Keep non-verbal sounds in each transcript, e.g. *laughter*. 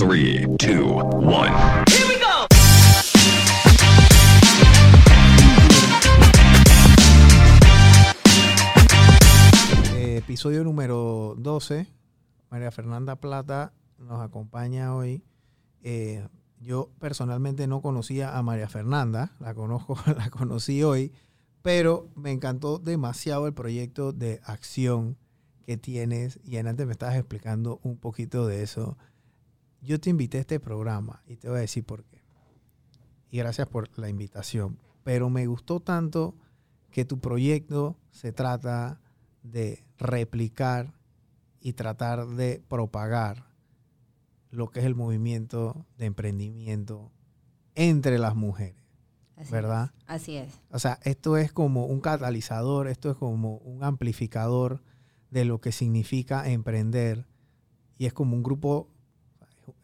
Three, two, one. Eh, episodio número 12. María Fernanda Plata nos acompaña hoy. Eh, yo personalmente no conocía a María Fernanda, la conozco, *laughs* la conocí hoy, pero me encantó demasiado el proyecto de acción que tienes y antes me estabas explicando un poquito de eso. Yo te invité a este programa y te voy a decir por qué. Y gracias por la invitación. Pero me gustó tanto que tu proyecto se trata de replicar y tratar de propagar lo que es el movimiento de emprendimiento entre las mujeres, Así ¿verdad? es, así es. O sea, esto es como un catalizador, esto es como un amplificador de lo que significa emprender y es como un grupo,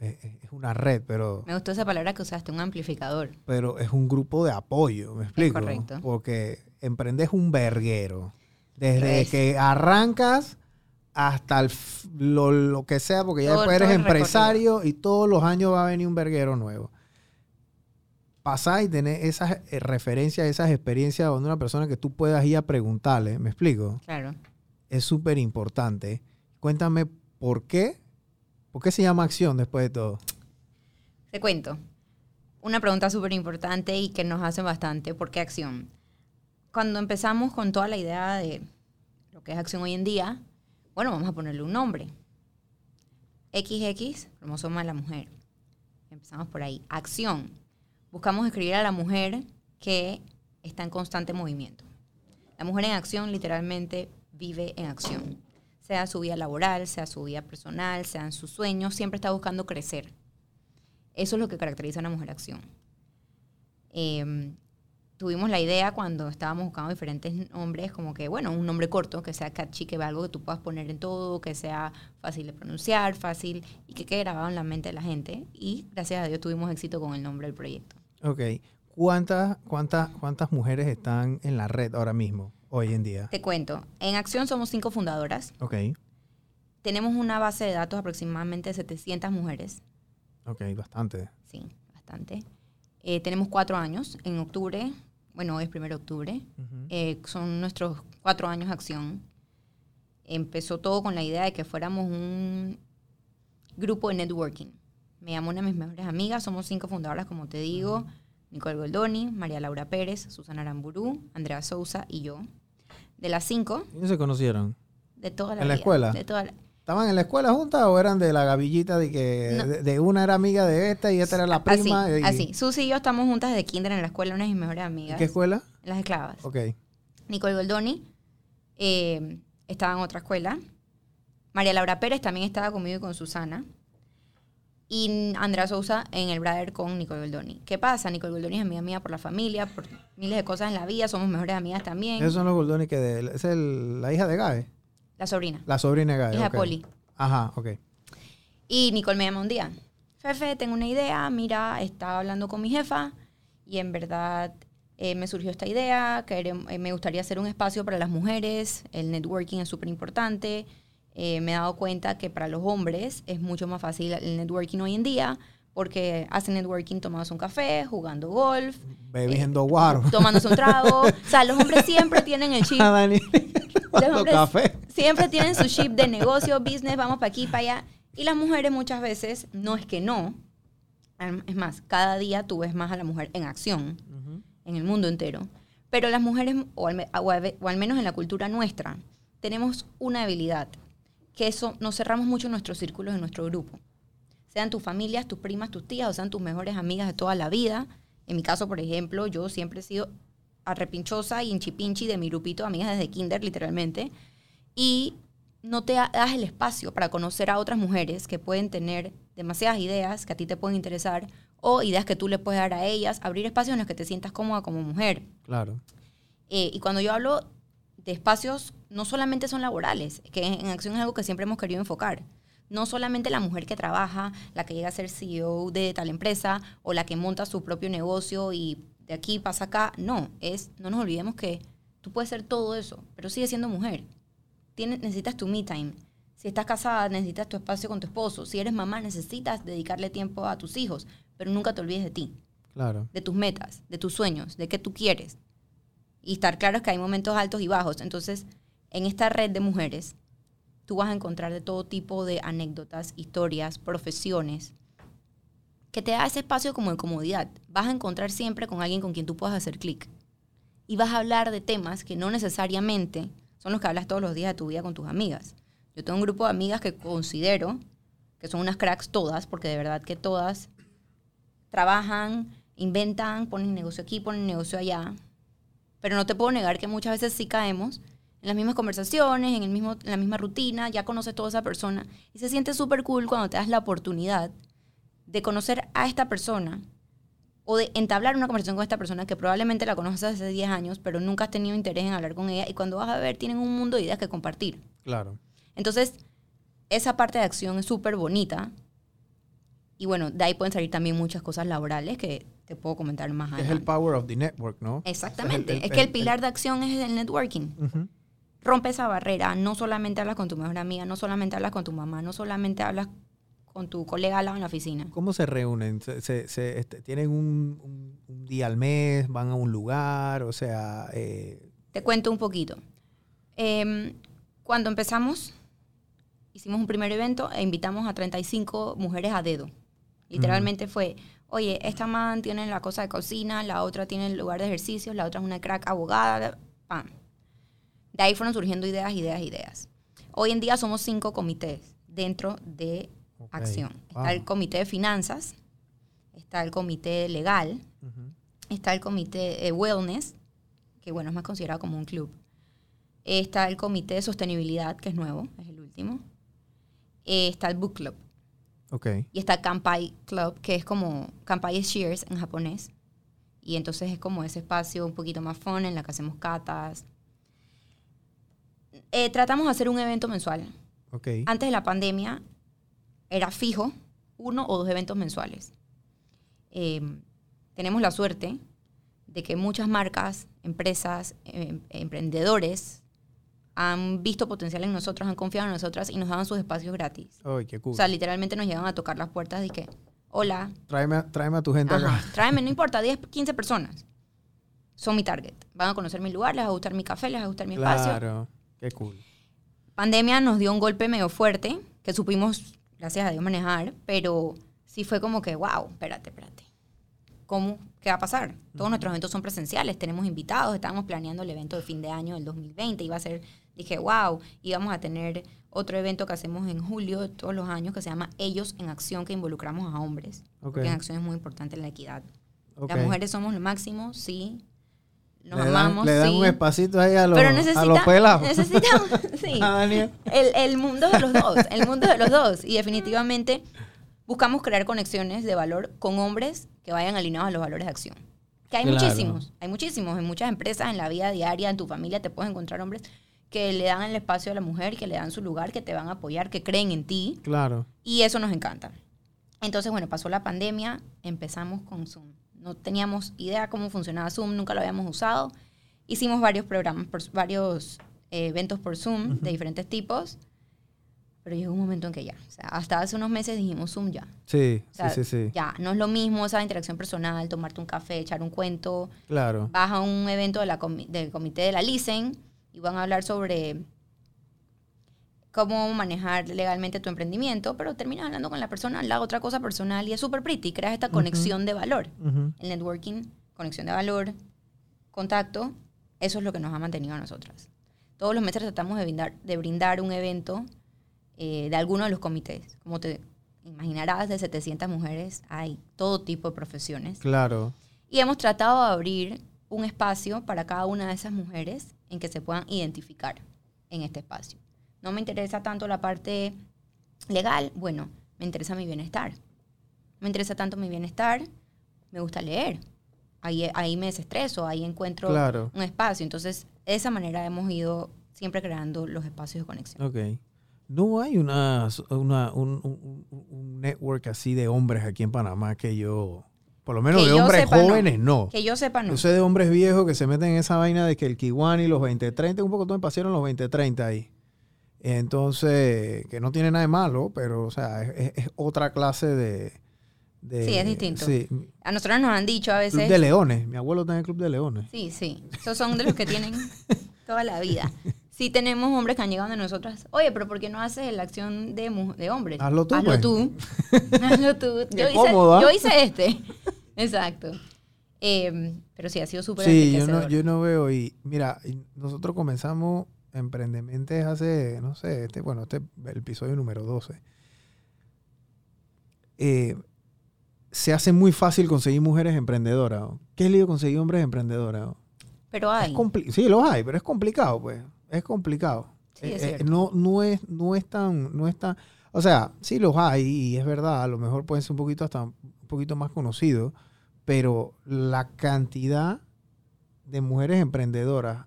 es es una red, pero, Me gustó esa palabra que usaste, un amplificador. pero es un grupo de apoyo, ¿me explico? correcto. Porque emprender es un verguero. Desde Es. que arrancas hasta el lo, lo que sea, porque ya Todo- después eres empresario y todos los años va a venir un verguero nuevo. Pasar y tener esas eh, referencias, esas experiencias donde una persona que tú puedas ir a preguntarle, ¿me explico? Claro. Es súper importante. Cuéntame por qué, por qué se llama acción después de todo. Te cuento. Una pregunta súper importante y que nos hace bastante. ¿Por qué acción? Cuando empezamos con toda la idea de lo que es acción hoy en día, bueno, vamos a ponerle un nombre. XX, cromosoma de la mujer. Empezamos por ahí. Acción. Buscamos escribir a la mujer que está en constante movimiento. La mujer en acción literalmente vive en acción. Sea su vida laboral, sea su vida personal, sean sus sueños, siempre está buscando crecer. Eso es lo que caracteriza a una mujer acción. Eh, tuvimos la idea cuando estábamos buscando diferentes nombres, como que, bueno, un nombre corto, que sea catchy, que vea algo que tú puedas poner en todo, que sea fácil de pronunciar, fácil y que quede grabado en la mente de la gente. Y gracias a Dios tuvimos éxito con el nombre del proyecto. Ok. ¿Cuántas, cuántas, ¿Cuántas mujeres están en la red ahora mismo, hoy en día? Te cuento, en Acción somos cinco fundadoras. Ok. Tenemos una base de datos aproximadamente de 700 mujeres. Ok, bastante. Sí, bastante. Eh, tenemos cuatro años. En octubre, bueno, hoy es primero de octubre. Eh, son nuestros cuatro años de acción. Empezó todo con la idea de que fuéramos un grupo de networking. Me llamó una de mis mejores amigas, somos cinco fundadoras, como te digo, Nicole Goldoni, María Laura Pérez, Susana Aramburú, Andrea Sousa y yo. De las cinco, ¿Y se conocieron? de toda la ¿En la escuela? De toda la- ¿Estaban en la escuela juntas o eran de la gavillita de que No. de, de una era amiga de esta y esta era la así, prima? y- así. Susi y yo estamos juntas desde kinder en la escuela, una de mis mejores ¿En amigas. qué escuela? En las esclavas. Ok. Nicole Goldoni eh, estaba en otra escuela. María Laura Pérez también estaba conmigo y con Susana. Y Andrea Sousa en el Brother con Nicole Goldoni. ¿Qué pasa? Nicole Goldoni es amiga mía por la familia, por miles de cosas en la vida. Somos mejores amigas también. Esos son los Goldoni que de, es el- la hija de Gabe, La sobrina. la sobrina de Gabe. Hija ok. de Poli. Ajá, ok. Y Nicole me llama un día. Fefe, tengo una idea. Mira, estaba hablando con mi jefa y en verdad eh, me surgió esta idea. querem- eh, me gustaría hacer un espacio para las mujeres. El networking es súper importante. Eh, me he dado cuenta que para los hombres es mucho más fácil el networking hoy en día porque hacen networking tomándose un café, jugando golf, Bebiendo guaro. tomándose un trago. *laughs* o sea, los hombres siempre tienen el chip los hombres café. siempre tienen su chip de negocio, business, vamos para aquí, para allá. Y las mujeres muchas veces no es que no. Es más, cada día tú ves más a la mujer en acción Ujú. en el mundo entero. Pero las mujeres, o al, o al menos en la cultura nuestra, tenemos una habilidad, que eso nos cerramos mucho en nuestros círculos, en nuestro grupo. Sean tus familias, tus primas, tus tías, o sean tus mejores amigas de toda la vida. En mi caso, por ejemplo, yo siempre he sido arrepinchosa y hinchipinchi de mi grupito de amigas desde kinder, literalmente. Y no te da- das el espacio para conocer a otras mujeres que pueden tener demasiadas ideas que a ti te pueden interesar o ideas que tú le puedes dar a ellas, abrir espacios en los que te sientas cómoda como mujer. Claro. Eh, y cuando yo hablo de espacios, no solamente son laborales, que en, acción es algo que siempre hemos querido enfocar. No solamente la mujer que trabaja, la que llega a ser CEO de tal empresa o la que monta su propio negocio y de aquí pasa acá. No, es, no nos olvidemos que tú puedes ser todo eso, pero sigues siendo mujer. Tienes, necesitas tu me time. Si estás casada, necesitas tu espacio con tu esposo. Si eres mamá, necesitas dedicarle tiempo a tus hijos, pero nunca te olvides de ti, Claro. de tus metas, de tus sueños, de qué tú quieres. Y estar claro es que hay momentos altos y bajos. Entonces, en esta red de mujeres, tú vas a encontrar de todo tipo de anécdotas, historias, profesiones, que te da ese espacio como de comodidad. Vas a encontrar siempre con alguien con quien tú puedas hacer clic. Y vas a hablar de temas que no necesariamente son los que hablas todos los días de tu vida con tus amigas. Yo tengo un grupo de amigas que considero que son unas cracks todas, porque de verdad que todas trabajan, inventan, ponen negocio aquí, ponen negocio allá. Pero no te puedo negar que muchas veces sí caemos en las mismas conversaciones, en, el mismo, en la misma rutina, ya conoces toda esa persona. Y se siente súper cool cuando te das la oportunidad de conocer a esta persona o de entablar una conversación con esta persona que probablemente la conoces hace 10 años, pero nunca has tenido interés en hablar con ella. Y cuando vas a ver, tienen un mundo de ideas que compartir. Claro. Entonces, esa parte de acción es súper bonita. Y bueno, de ahí pueden salir también muchas cosas laborales que te puedo comentar más Es adelante. el power of the network, ¿no? Exactamente. Es el- el- es que el pilar de acción es el networking. Ujú. Rompe esa barrera. No solamente hablas con tu mejor amiga, no solamente hablas con tu mamá, no solamente hablas con tu colega al lado en la oficina. ¿Cómo se reúnen? ¿Se, se- se, este, ¿Tienen un, un- un día al mes? ¿Van a un lugar? O sea, eh, Te cuento un poquito. Em, cuando empezamos, hicimos un primer evento e invitamos a 35 mujeres a dedo. Literalmente fue, oye, esta man tiene la cosa de cocina, la otra tiene el lugar de ejercicios, la otra es una crack abogada, pam. De ahí fueron surgiendo ideas, ideas, ideas. Hoy en día somos cinco comités dentro de Ok, acción. wow. Está el comité de finanzas, está el comité legal, ujú. está el comité de wellness, que bueno, es más considerado como un club. Está el comité de sostenibilidad, que es nuevo, es el último. Eh, Está el book club. ok. Y está Kampai Club, que es como Kampai es Cheers en japonés. Y entonces es como ese espacio un poquito más fun en la que hacemos catas. Eh, tratamos de hacer un evento mensual. Ok. Antes de la pandemia era fijo uno o dos eventos mensuales. Eh, tenemos la suerte de que muchas marcas, empresas, em- emprendedores han visto potencial en nosotros, han confiado en nosotras y nos daban sus espacios gratis. Ay, qué cool. O sea, literalmente nos llegan a tocar las puertas y que, hola, tráeme, tráeme a tu gente ajá, acá. tráeme, no *laughs* importa, 10, 15 personas. Son mi target. Van a conocer mi lugar, les va a gustar mi café, les va a gustar mi espacio. Qué cool. pandemia nos dio un golpe medio fuerte, que supimos, gracias a Dios, manejar, pero sí fue como que, wow, espérate, espérate. ¿Cómo? ¿Qué va a pasar? Todos nuestros eventos son presenciales, tenemos invitados, estábamos planeando el evento de fin de año del 2020, iba a ser, dije, wow, íbamos a tener otro evento que hacemos en julio de todos los años que se llama Ellos en Acción, que involucramos a hombres, porque en acción es muy importante la equidad. Las mujeres somos lo máximo, sí, nos le dan, amamos, le dan sí. un espacito ahí a los, pero a necesita, los pelados. necesitamos, *laughs* sí. Ah. El, el mundo de los dos, el mundo de los dos. Y definitivamente buscamos crear conexiones de valor con hombres que vayan alineados a los valores de acción. Que hay Claro. muchísimos, hay muchísimos. En muchas empresas, en la vida diaria, en tu familia, te puedes encontrar hombres que le dan el espacio a la mujer, que le dan su lugar, que te van a apoyar, que creen en ti. Claro. Y eso nos encanta. Entonces, bueno, pasó la pandemia, empezamos con Zoom. No teníamos idea cómo funcionaba Zoom, nunca lo habíamos usado. Hicimos varios programas, por, varios eh, eventos por Zoom de diferentes tipos. Pero llegó un momento en que ya, o sea, hasta hace unos meses dijimos Zoom ya. Sí, O sea, sí, sí, sí. Ya, no es lo mismo esa interacción personal, tomarte un café, echar un cuento. Claro. Vas a un evento de la comi- del comité de la LICEN y van a hablar sobre cómo manejar legalmente tu emprendimiento, pero terminas hablando con la persona lado, otra cosa personal y es súper pretty, creas esta conexión de valor. Ujú. El networking, conexión de valor, contacto, eso es lo que nos ha mantenido a nosotras. Todos los meses tratamos de brindar, de brindar un evento eh, de alguno de los comités. Como te imaginarás, de 700 mujeres hay todo tipo de profesiones. Claro. Y hemos tratado de abrir un espacio para cada una de esas mujeres en que se puedan identificar en este espacio. No me interesa tanto la parte legal, bueno, me interesa mi bienestar. Me interesa tanto mi bienestar, me gusta leer. Ahí, ahí me desestreso, ahí encuentro Claro. un espacio. Entonces, de esa manera hemos ido siempre creando los espacios de conexión. Ok. No hay una, una- un, un- un- network así de hombres aquí en Panamá que yo, por lo menos Que de hombres sepa, no. jóvenes, no. Que yo sepa, no. Yo sé de hombres viejos que se meten en esa vaina de que el Kiwani, los 2030, un poco todo me pasaron los 2030 ahí. Entonces, que no tiene nada de malo, pero, o sea, es, otra clase de, de- Sí, es distinto. Sí, A nosotros nos han dicho a Club veces... de Leones. Mi abuelo está en el Club de Leones. Sí, sí. Esos son de los que tienen toda la vida. *laughs* Sí tenemos hombres que han llegado de nosotras. Oye, pero ¿por qué no haces la acción de, mu- de hombres? Hazlo tú, Hazlo pues. tú. *laughs* Hazlo tú. Yo hice, ¿ah? yo hice este. *laughs* Exacto. Eh, pero sí, ha sido súper Sí, yo no, yo no veo. Y mira, nosotros comenzamos Emprendementes hace, no sé, este, bueno, este el episodio número 12. Eh, se hace muy fácil conseguir mujeres emprendedoras. ¿o? ¿Qué es lío conseguir hombres emprendedoras? o? Pero hay. sí, los hay, pero es complicado, pues. Es complicado. Sí, es Eh, eh, no, no, es, no es tan, no es tan. O sea, sí los hay, y es verdad, a lo mejor pueden ser un poquito hasta un poquito más conocidos, pero la cantidad de mujeres emprendedoras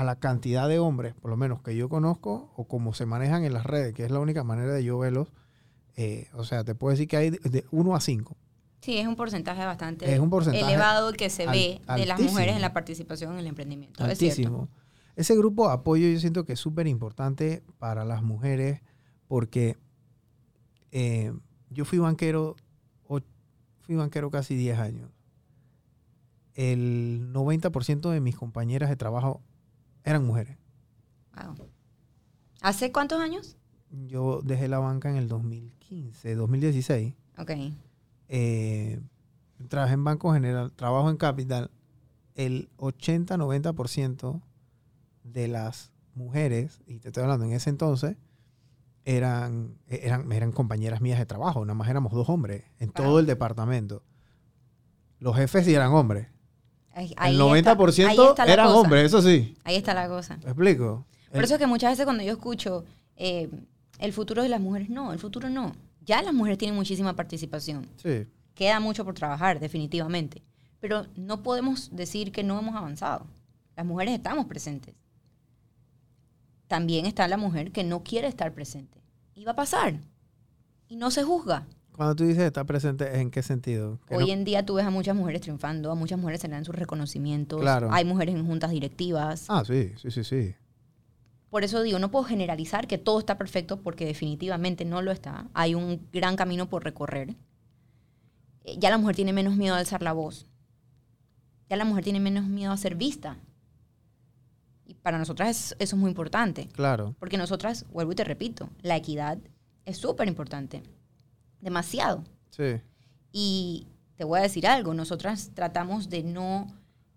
a la cantidad de hombres, por lo menos que yo conozco, o como se manejan en las redes, que es la única manera de yo verlos, eh, o sea, te puedo decir que hay de 1 a 5. Sí, es un porcentaje bastante Es un porcentaje elevado que se al- ve de las mujeres en la participación en el emprendimiento. Es. Altísimo. Ese grupo de apoyo yo siento que es súper importante para las mujeres porque eh, yo fui banquero, fui banquero casi 10 años. El 90% de mis compañeras de trabajo eran mujeres. Wow. ¿Hace cuántos años? Yo dejé la banca en el 2015, 2016. Ok. Eh, trabajé en Banco General, trabajo en Capital. El 80-90% de las mujeres, y te estoy hablando en ese entonces, eran, eran, eran compañeras mías de trabajo. Nada más éramos dos hombres en Wow. todo el departamento. Los jefes sí eran hombres. Ahí- el ahí está- 90% ahí está eran cosa. hombres, eso sí. Ahí está la cosa. ¿Me explico? Por El- eso es que muchas veces cuando yo escucho eh, el futuro de las mujeres, no, el futuro no. Ya las mujeres tienen muchísima participación. sí, Queda mucho por trabajar, definitivamente. Pero no podemos decir que no hemos avanzado. Las mujeres estamos presentes. También está la mujer que no quiere estar presente. Y va a pasar. Y no se juzga. Cuando tú dices estar presente, ¿en qué sentido? Que Hoy no- en día tú ves a muchas mujeres triunfando, a muchas mujeres se le dan sus reconocimientos. Claro. Hay mujeres en juntas directivas. Ah, sí, sí, sí, sí. Por eso digo, no puedo generalizar que todo está perfecto porque definitivamente no lo está. Hay un gran camino por recorrer. Eh, Ya la mujer tiene menos miedo a alzar la voz. Ya la mujer tiene menos miedo a ser vista. Y para nosotras es- eso es muy importante. Claro. Porque nosotras, vuelvo y te repito, la equidad es súper importante. Demasiado. Sí. Y te voy a decir algo, nosotras tratamos de no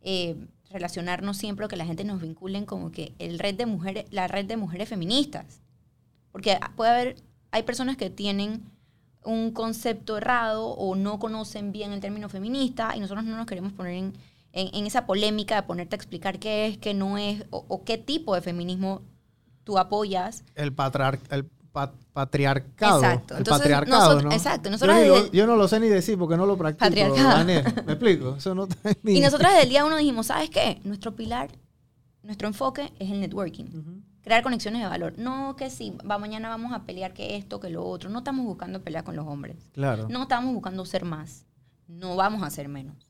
eh, relacionarnos siempre o que la gente nos vinculen como que el red de mujeres, la red de mujeres feministas. Porque puede haber, hay personas que tienen un concepto errado o no conocen bien el término feminista y nosotros no nos queremos poner en, en- en esa polémica de ponerte a explicar qué es, qué no es o, o qué tipo de feminismo tú apoyas. El, patriar- el pa- patriarcado. Exacto. El Entonces, patriarcado, nosotros- ¿no? exacto. Yo, Nosotros yo no lo sé ni decir porque no lo practico. Patriarcado. ¿Me explico? Eso no. *laughs* Y nosotros desde el día uno dijimos, ¿sabes qué? Nuestro pilar, nuestro enfoque es el networking. Crear conexiones de valor. No que si va, mañana vamos a pelear que esto, que lo otro. No estamos buscando pelear con los hombres. Claro. No estamos buscando ser más. No vamos a ser menos.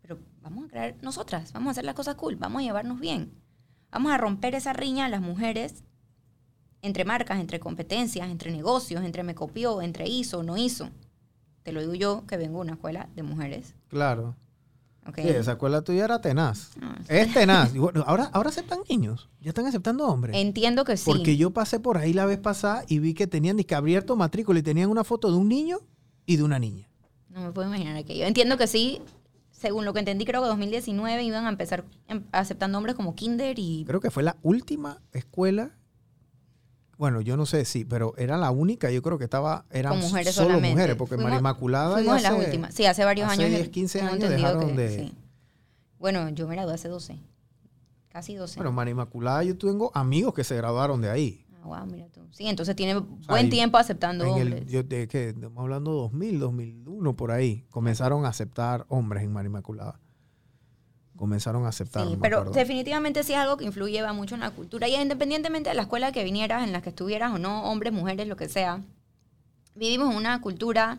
Pero vamos a crear nosotras. Vamos a hacer las cosas cool. Vamos a llevarnos bien. Vamos a romper esa riña a las mujeres entre marcas, entre competencias, entre negocios, entre me copió, entre hizo, no hizo. Te lo digo yo que vengo de una escuela de mujeres. Claro. ¿ok? Sí, esa escuela tuya era tenaz. No, Es tenaz. *laughs* Ahora, ahora aceptan niños. Ya están aceptando hombres. Entiendo que sí. Porque yo pasé por ahí la vez pasada y vi que tenían disque abierto matrícula y tenían una foto de un niño y de una niña. No me puedo imaginar aquello. Entiendo que sí. Según lo que entendí, creo que 2019 iban a empezar em, aceptando hombres como kinder y... Creo que fue la última escuela. Bueno, yo no sé si, pero era la única. Yo creo que estaba. Eran mujeres solo solamente. mujeres, porque Fuimos- María Inmaculada Fuimos ya de las hace- últimas. Sí, hace varios hace años. 10, 15 tengo años dejaron que de- sí. Bueno, yo me gradué hace 12. Casi 12. Bueno, María Inmaculada, yo tengo amigos que se graduaron de ahí. ah, wow, mira tú. Sí, entonces tiene sea, buen y- tiempo aceptando hombres. el, yo de que estamos hablando 2000, 2001 por ahí, comenzaron a aceptar hombres en María Inmaculada. Comenzaron a aceptar. Sí, pero acuerdo. definitivamente sí es algo que influye va mucho en la cultura. Y independientemente de la escuela que vinieras, en la que estuvieras o no, hombres, mujeres, lo que sea, vivimos en una cultura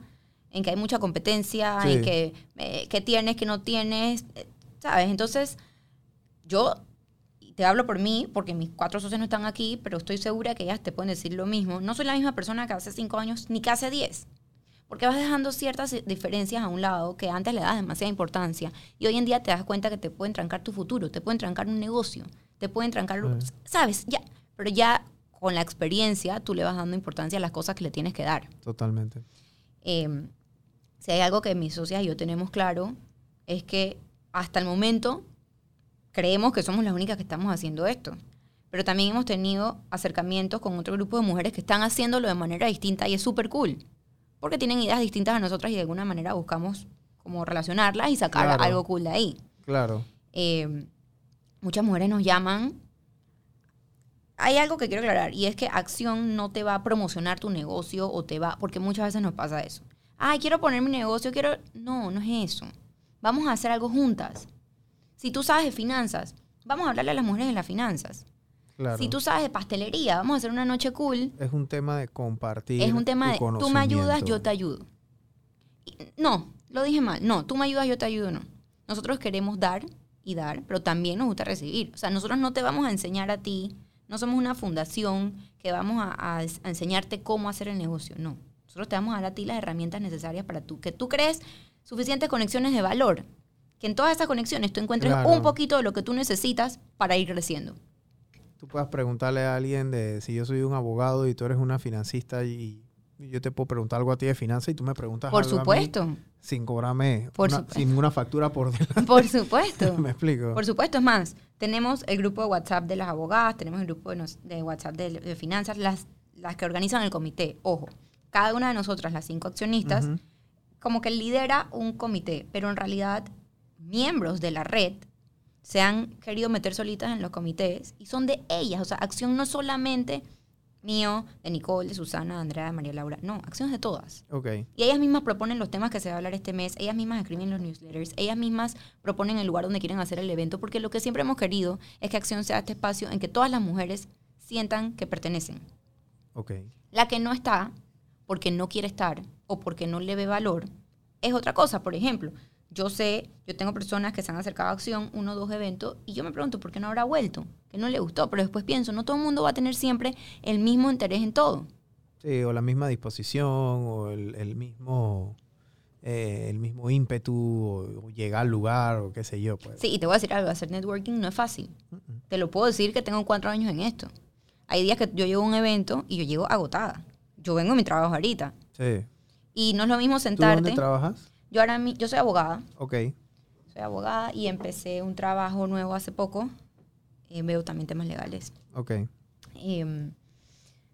en que hay mucha competencia, Sí. en que eh, qué tienes, qué no tienes, eh, ¿sabes? Entonces, yo, te hablo por mí, porque mis cuatro socios no están aquí, pero estoy segura que ellas te pueden decir lo mismo. No soy la misma persona que hace cinco años ni que hace diez. Porque vas dejando ciertas diferencias a un lado que antes le das demasiada importancia y hoy en día te das cuenta que te pueden trancar tu futuro, te pueden trancar un negocio, te pueden trancar, ¿sabes? Ya, pero ya con la experiencia tú le vas dando importancia a las cosas que le tienes que dar. Totalmente. Em, si hay algo que mis socias y yo tenemos claro, es que hasta el momento creemos que somos las únicas que estamos haciendo esto. Pero también hemos tenido acercamientos con otro grupo de mujeres que están haciéndolo de manera distinta y es súper cool. Porque tienen ideas distintas a nosotras y de alguna manera buscamos como relacionarlas y sacar algo cool de ahí. Claro. Em, muchas mujeres nos llaman. Hay algo que quiero aclarar y es que acción no te va a promocionar tu negocio o te va, porque muchas veces nos pasa eso. Ay, quiero poner mi negocio, quiero... No, no es eso. Vamos a hacer algo juntas. Si tú sabes de finanzas, vamos a hablarle a las mujeres de las finanzas. Si tú sabes de pastelería, vamos a hacer una noche cool. Es un tema de compartir. Es un tema de tú me ayudas, yo te ayudo. No, lo dije mal. No, tú me ayudas, yo te ayudo, no. Nosotros queremos dar y dar, pero también nos gusta recibir. O sea, nosotros no te vamos a enseñar a ti, no somos una fundación que vamos a, enseñarte cómo hacer el negocio. No. Nosotros te vamos a dar a ti las herramientas necesarias para tú, que tú crees suficientes conexiones de valor. Que en todas esas conexiones tú encuentres un poquito de lo que tú necesitas para ir creciendo tú puedas preguntarle a alguien de si yo soy un abogado y tú eres una financista y, yo te puedo preguntar algo a ti de finanzas y tú me preguntas por algo supuesto. A mí sin cobrarme sin ninguna factura por delante. *laughs* Por supuesto. *laughs* me explico. Por supuesto, es más, tenemos el grupo de WhatsApp de las abogadas, tenemos el grupo de, WhatsApp de, finanzas, las, las que organizan el comité. Ojo, cada una de nosotras, las cinco accionistas, como que lidera un comité, pero en realidad miembros de la red se han querido meter solitas en los comités y son de ellas. O sea, acción no solamente mío, de Nicole, de Susana, de Andrea, de María Laura. No, acción es de todas. Okay. Y ellas mismas proponen los temas que se va a hablar este mes, ellas mismas escriben los newsletters, ellas mismas proponen el lugar donde quieren hacer el evento, porque lo que siempre hemos querido es que acción sea este espacio en que todas las mujeres sientan que pertenecen. Okay. La que no está, porque no quiere estar o porque no le ve valor, es otra cosa. Por ejemplo, yo sé, yo tengo personas que se han acercado a acción, uno o dos eventos, y yo me pregunto, ¿por qué no habrá vuelto? Que no le gustó, pero después pienso, no todo el mundo va a tener siempre el mismo interés en todo. Sí, o la misma disposición, o el, mismo... Eh, el mismo ímpetu o, llegar al lugar o qué sé yo. Pues. Sí, y te voy a decir algo, hacer networking no es fácil. Te lo puedo decir que tengo cuatro años en esto. Hay días que yo llego a un evento y yo llego agotada. Yo vengo a mi trabajo ahorita. Sí. Y no es lo mismo sentarte. ¿Tú dónde trabajas? Yo ahora yo soy abogada. Ok. Soy abogada y empecé un trabajo nuevo hace poco. Eh, veo también temas legales. Ok. Em,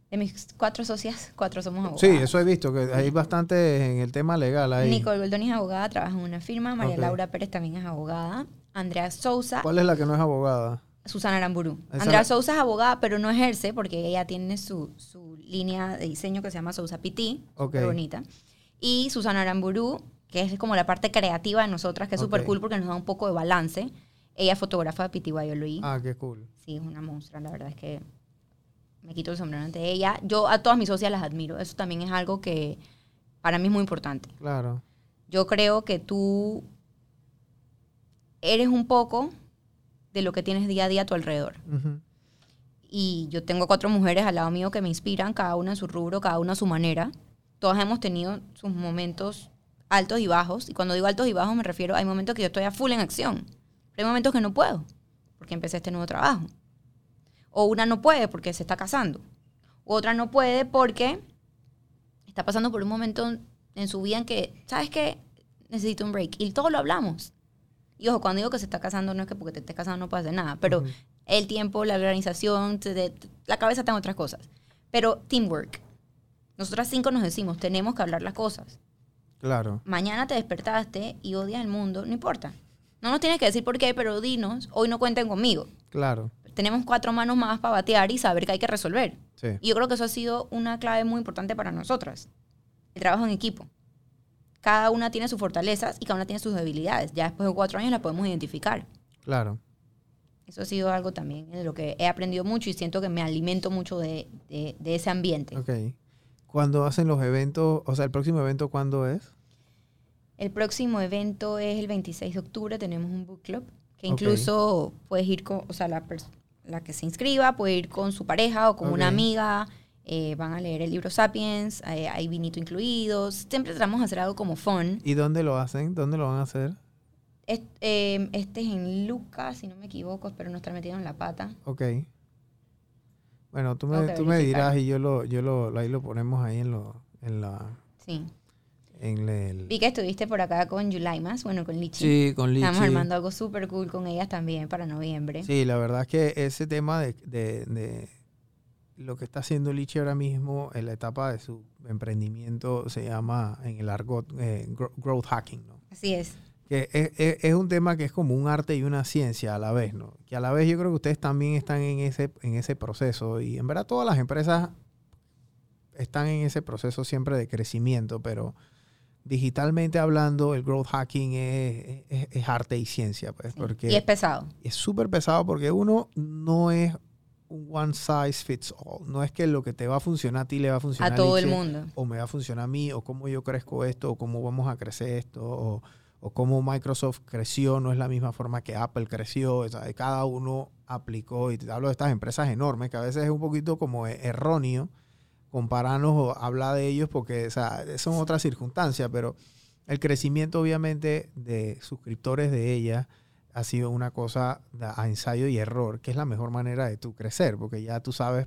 de mis cuatro socias, cuatro somos abogadas. Sí, eso he visto, que hay bastante en el tema legal ahí. Nicole Goldoni es abogada, trabaja en una firma. María Laura Pérez también es abogada. Andrea Sousa. ¿Cuál es la que no es abogada? Susana Aramburu. Andrea Sousa es abogada, pero no ejerce porque ella tiene su, su línea de diseño que se llama Sousa PT. Okay. bonita. Y Susana Aramburu que es como la parte creativa de nosotras, que es súper cool porque nos da un poco de balance. Ella es fotógrafa de Piti Luis. Ah, qué cool. Sí, es una monstrua, la verdad es que me quito el sombrero ante ella. Yo a todas mis socias las admiro. Eso también es algo que para mí es muy importante. Claro. Yo creo que tú eres un poco de lo que tienes día a día a tu alrededor. Y yo tengo cuatro mujeres al lado mío que me inspiran, cada una en su rubro, cada una a su manera. Todas hemos tenido sus momentos altos y bajos. Y cuando digo altos y bajos me refiero, hay momentos que yo estoy a full en acción. Pero hay momentos que no puedo, porque empecé este nuevo trabajo. O una no puede porque se está casando. O otra no puede porque está pasando por un momento en su vida en que, ¿sabes qué? Necesito un break. Y todo lo hablamos. Y ojo, cuando digo que se está casando, no es que porque te estés casando no puedes hacer nada, pero el tiempo, la organización, la cabeza está en otras cosas. Pero teamwork. Nosotras cinco nos decimos, tenemos que hablar las cosas. Claro. Mañana te despertaste y odias el mundo, no importa. No nos tienes que decir por qué, pero dinos, hoy no cuenten conmigo. Claro. Tenemos cuatro manos más para batear y saber que hay que resolver. Y yo creo que eso ha sido una clave muy importante para nosotras. El trabajo en equipo. Cada una tiene sus fortalezas y cada una tiene sus debilidades. Ya después de cuatro años la podemos identificar. Claro. Eso ha sido algo también de lo que he aprendido mucho y siento que me alimento mucho de, de, de ese ambiente. Ok. Cuando hacen los eventos, o sea, el próximo evento, ¿cuándo es? El próximo evento es el 26 de octubre, tenemos un book club, que incluso puedes ir con, o sea, la que se inscriba puede ir con su pareja o con una amiga. eh, van a leer el libro Sapiens, eh, hay vinito incluidos. Siempre tratamos de hacer algo como fun. ¿Y dónde lo hacen? ¿Dónde lo van a hacer? Eh, Este es en Lucas, si no me equivoco, espero no estar metido en la pata. Ok. Bueno, tú me, que tú me dirás y yo lo, yo lo, ahí lo ponemos ahí en lo, en la, Sí. en el. Vi que estuviste por acá con Yulaimas, bueno, con Lichi. Sí, con Lichi. Estamos armando algo súper cool con ellas también para noviembre. Sí, la verdad es que ese tema de, de- de lo que está haciendo Lichi ahora mismo en la etapa de su emprendimiento se llama en el argot eh, gro- growth hacking, ¿no? Así es. Que es, es- es un tema que es como un arte y una ciencia a la vez, ¿no? Que a la vez yo creo que ustedes también están en ese, en ese proceso y en verdad todas las empresas están en ese proceso siempre de crecimiento, pero digitalmente hablando el growth hacking es, es- es arte y ciencia, pues, Sí. porque Y es pesado. es súper pesado porque uno no es un one size fits all. No es que lo que te va a funcionar a ti le va a funcionar A todo el Liche, mundo. O me va a funcionar a mí, o cómo yo crezco esto, o cómo vamos a crecer esto, o, o cómo Microsoft creció, no es la misma forma que Apple creció. cada uno aplicó, y te hablo de estas empresas enormes, que a veces es un poquito como e- erróneo compararnos o hablar de ellos porque o sea, son otras circunstancias, pero el crecimiento obviamente de suscriptores de ella ha sido una cosa a ensayo y error, que es la mejor manera de tú crecer, porque ya tú sabes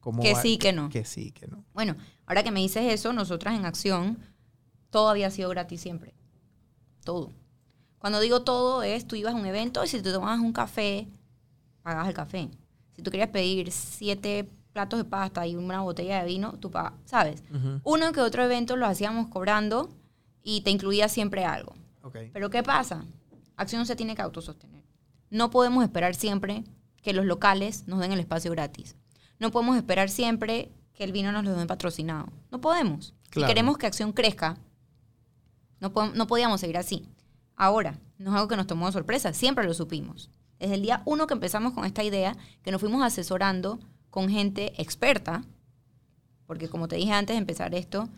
cómo Que va- sí, que no. que sí, que no. Bueno, ahora que me dices eso, nosotras en acción, todo había sido gratis siempre. Todo. Cuando digo todo es, tú ibas a un evento y si te tomabas un café, pagabas el café. Si tú querías pedir siete platos de pasta y una botella de vino, tú pagas, ¿sabes? Uno que otro evento lo hacíamos cobrando y te incluía siempre algo. Ok. Pero ¿qué pasa? Acción se tiene que autosostener. No podemos esperar siempre que los locales nos den el espacio gratis. No podemos esperar siempre que el vino nos lo den patrocinado. No podemos. Claro. Si queremos que Acción crezca, no, po- no podíamos seguir así. Ahora, no es algo que nos tomó de sorpresa, siempre lo supimos. Desde el día uno que empezamos con esta idea, que nos fuimos asesorando con gente experta, porque como te dije antes de empezar esto,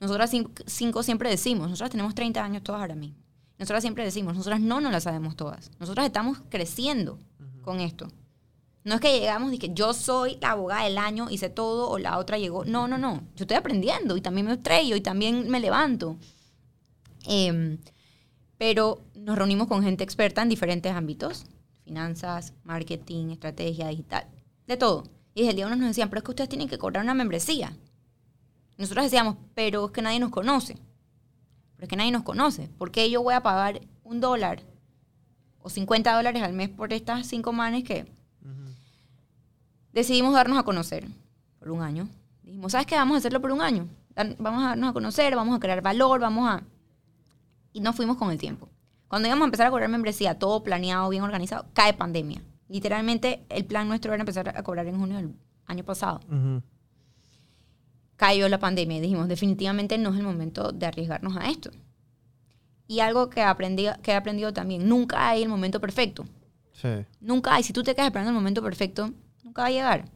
nosotras cin- cinco siempre decimos, nosotras tenemos 30 años todas ahora mismo. Nosotras siempre decimos, nosotras no nos las sabemos todas. Nosotras estamos creciendo con esto. No es que llegamos y que yo soy la abogada del año, hice todo, o la otra llegó. No, no, no. Yo estoy aprendiendo y también me estrello y también me levanto. Em, pero nos reunimos con gente experta en diferentes ámbitos. Finanzas, marketing, estrategia, digital, de todo. Y desde el día uno nos decían, pero es que ustedes tienen que cobrar una membresía. Nosotros decíamos, pero es que nadie nos conoce. Pero es que nadie nos conoce. ¿Por qué yo voy a pagar un dólar o 50 dólares al mes por estas cinco manes que decidimos darnos a conocer por un año? Dijimos, ¿sabes qué? Vamos a hacerlo por un año. Vamos a darnos a conocer, vamos a crear valor, vamos a... Y nos fuimos con el tiempo. Cuando íbamos a empezar a cobrar membresía, todo planeado, bien organizado, cae pandemia. Literalmente, el plan nuestro era empezar a cobrar en junio del año pasado cayó la pandemia y dijimos, definitivamente no es el momento de arriesgarnos a esto. Y algo que, aprendí, que he aprendido también, nunca hay el momento perfecto. Sí. Nunca hay. Si tú te quedas esperando el momento perfecto, nunca va a llegar.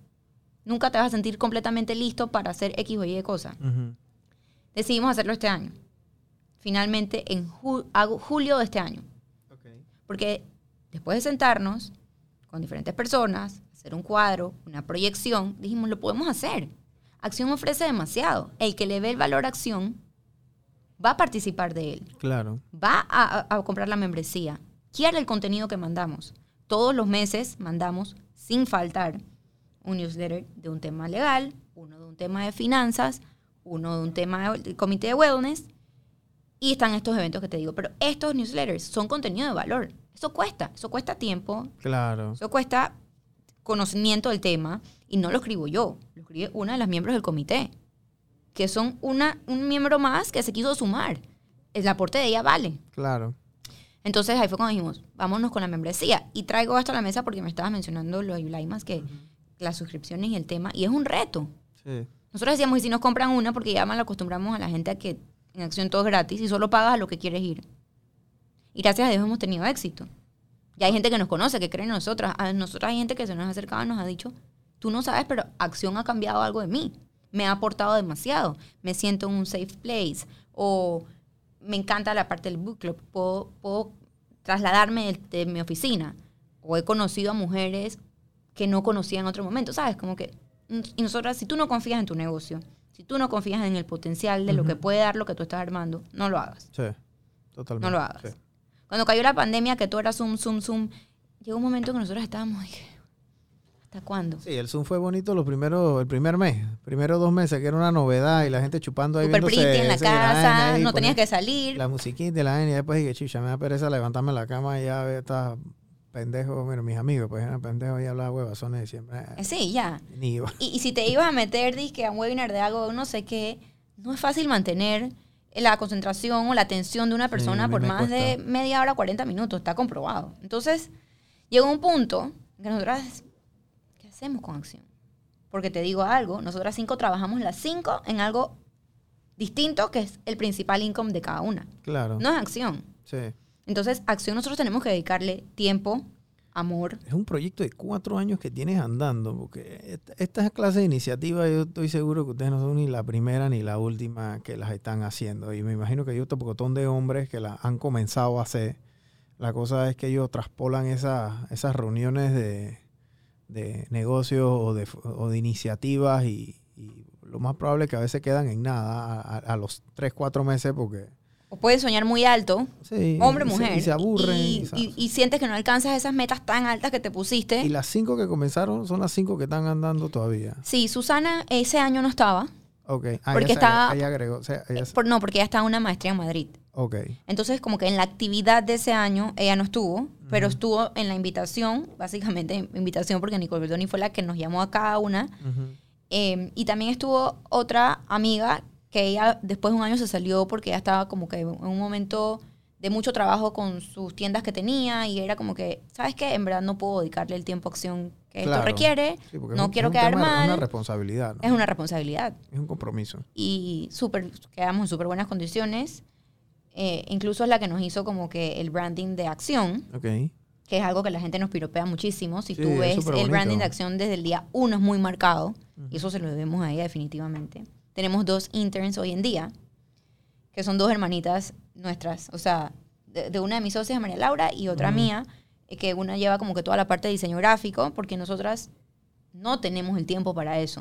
Nunca te vas a sentir completamente listo para hacer X o Y cosa. Ujú. Decidimos hacerlo este año. Finalmente, en ju- julio de este año. Porque después de sentarnos con diferentes personas, hacer un cuadro, una proyección, dijimos, lo podemos hacer. Acción ofrece demasiado. El que le ve el valor a acción va a participar de él, Claro. va a, a- a comprar la membresía, quiere el contenido que mandamos. Todos los meses mandamos, sin faltar, un newsletter de un tema legal, uno de un tema de finanzas, uno de un tema del comité de wellness, y están estos eventos que te digo. Pero estos newsletters son contenido de valor. Eso cuesta, eso cuesta tiempo, Claro. eso cuesta conocimiento del tema, y no lo escribo yo, lo escribe una de las miembros del comité, que son una, un miembro más que se quiso sumar. El aporte de ella vale. Claro. Entonces ahí fue cuando dijimos, vámonos con la membresía. Y traigo esto a la mesa porque me estabas mencionando lo de Yulaimas, que las suscripciones y el tema, y es un reto. Sí. Nosotros decíamos, y si nos compran una, porque ya mal acostumbramos a la gente a que en acción todo es gratis y solo pagas a lo que quieres ir. Y gracias a Dios hemos tenido éxito. Y hay gente que nos conoce, que cree en nosotras. A nosotras hay gente que se nos ha acercado y nos ha dicho, tú no sabes, pero acción ha cambiado algo de mí. Me ha aportado demasiado. Me siento en un safe place. O me encanta la parte del book club. Puedo, puedo trasladarme de, de mi oficina. O he conocido a mujeres que no conocía en otro momento, ¿sabes? Como que, y nosotras, si tú no confías en tu negocio, si tú no confías en el potencial de lo que puede dar lo que tú estás armando, no lo hagas. Sí, totalmente. No lo hagas. sí. Cuando cayó la pandemia, que todo era Zoom, Zoom, Zoom, llegó un momento que nosotros estábamos, dije, ¿hasta cuándo? Sí, el Zoom fue bonito los primeros, el primer mes, primeros dos meses, que era una novedad y la gente chupando ahí Super pretty en la casa, no tenías que salir. La musiquita de la vaina y después dije, chicha, me da pereza levantarme la cama y ya estas pendejos, mira, mis amigos, pues eran pendejos y hablaba huevazones de siempre. Eh, Sí, ya. Ni iba. Y, y si te ibas a meter, dizque a un webinar de algo, no sé qué, no es fácil mantener la concentración o la atención de una persona por más de media hora, 40 minutos, está comprobado. Entonces, llegó un punto en que nosotras, ¿qué hacemos con acción? Porque te digo algo, nosotras cinco trabajamos las cinco en algo distinto que es el principal income de cada una. Claro. No es acción. Sí. Entonces, acción nosotros tenemos que dedicarle tiempo, amor, Es un proyecto de cuatro años que tienes andando, porque esta- estas clases de iniciativas yo estoy seguro que ustedes no son ni la primera ni la última que las están haciendo. Y me imagino que hay otro pocotón de hombres que las han comenzado a hacer. La cosa es que ellos traspolan esas, esas reuniones de, de negocios o de, iniciativas y, lo más probable es que a veces quedan en nada a los tres, cuatro meses porque... o puedes soñar muy alto, Sí, hombre, mujer. y se aburren. Y, y sientes que no alcanzas esas metas tan altas que te pusiste. y las cinco que comenzaron son las cinco que están andando todavía. Sí, Susana ese año no estaba. Ok. Ah, Porque estaba- ella agregó. o sea, ella se- Por, no, porque ella estaba en una maestría en Madrid. ok. Entonces, como que en la actividad de ese año, ella no estuvo, pero estuvo en la invitación, básicamente invitación porque Nicole Berdoni fue la que nos llamó a cada una. Eh, y también estuvo otra amiga que ella después de un año se salió porque ella estaba como que en un momento de mucho trabajo con sus tiendas que tenía y era como que, ¿sabes qué? En verdad no puedo dedicarle el tiempo a acción que Claro. esto requiere, Sí, no un- quiero un quedar tema- Es una mal, responsabilidad. ¿no? es una responsabilidad. Es un compromiso. Y súper, quedamos en súper buenas condiciones. Eh, incluso es la que nos hizo como que el branding de acción, que es algo que la gente nos piropea muchísimo. Si Sí, tú es ves el branding de acción desde el día uno es muy marcado, y eso se lo debemos a ella definitivamente. Tenemos dos interns hoy en día, que son dos hermanitas nuestras, o sea, de, de una de mis socias, María Laura, y otra mía, eh, que una lleva como que toda la parte de diseño gráfico, porque nosotras no tenemos el tiempo para eso,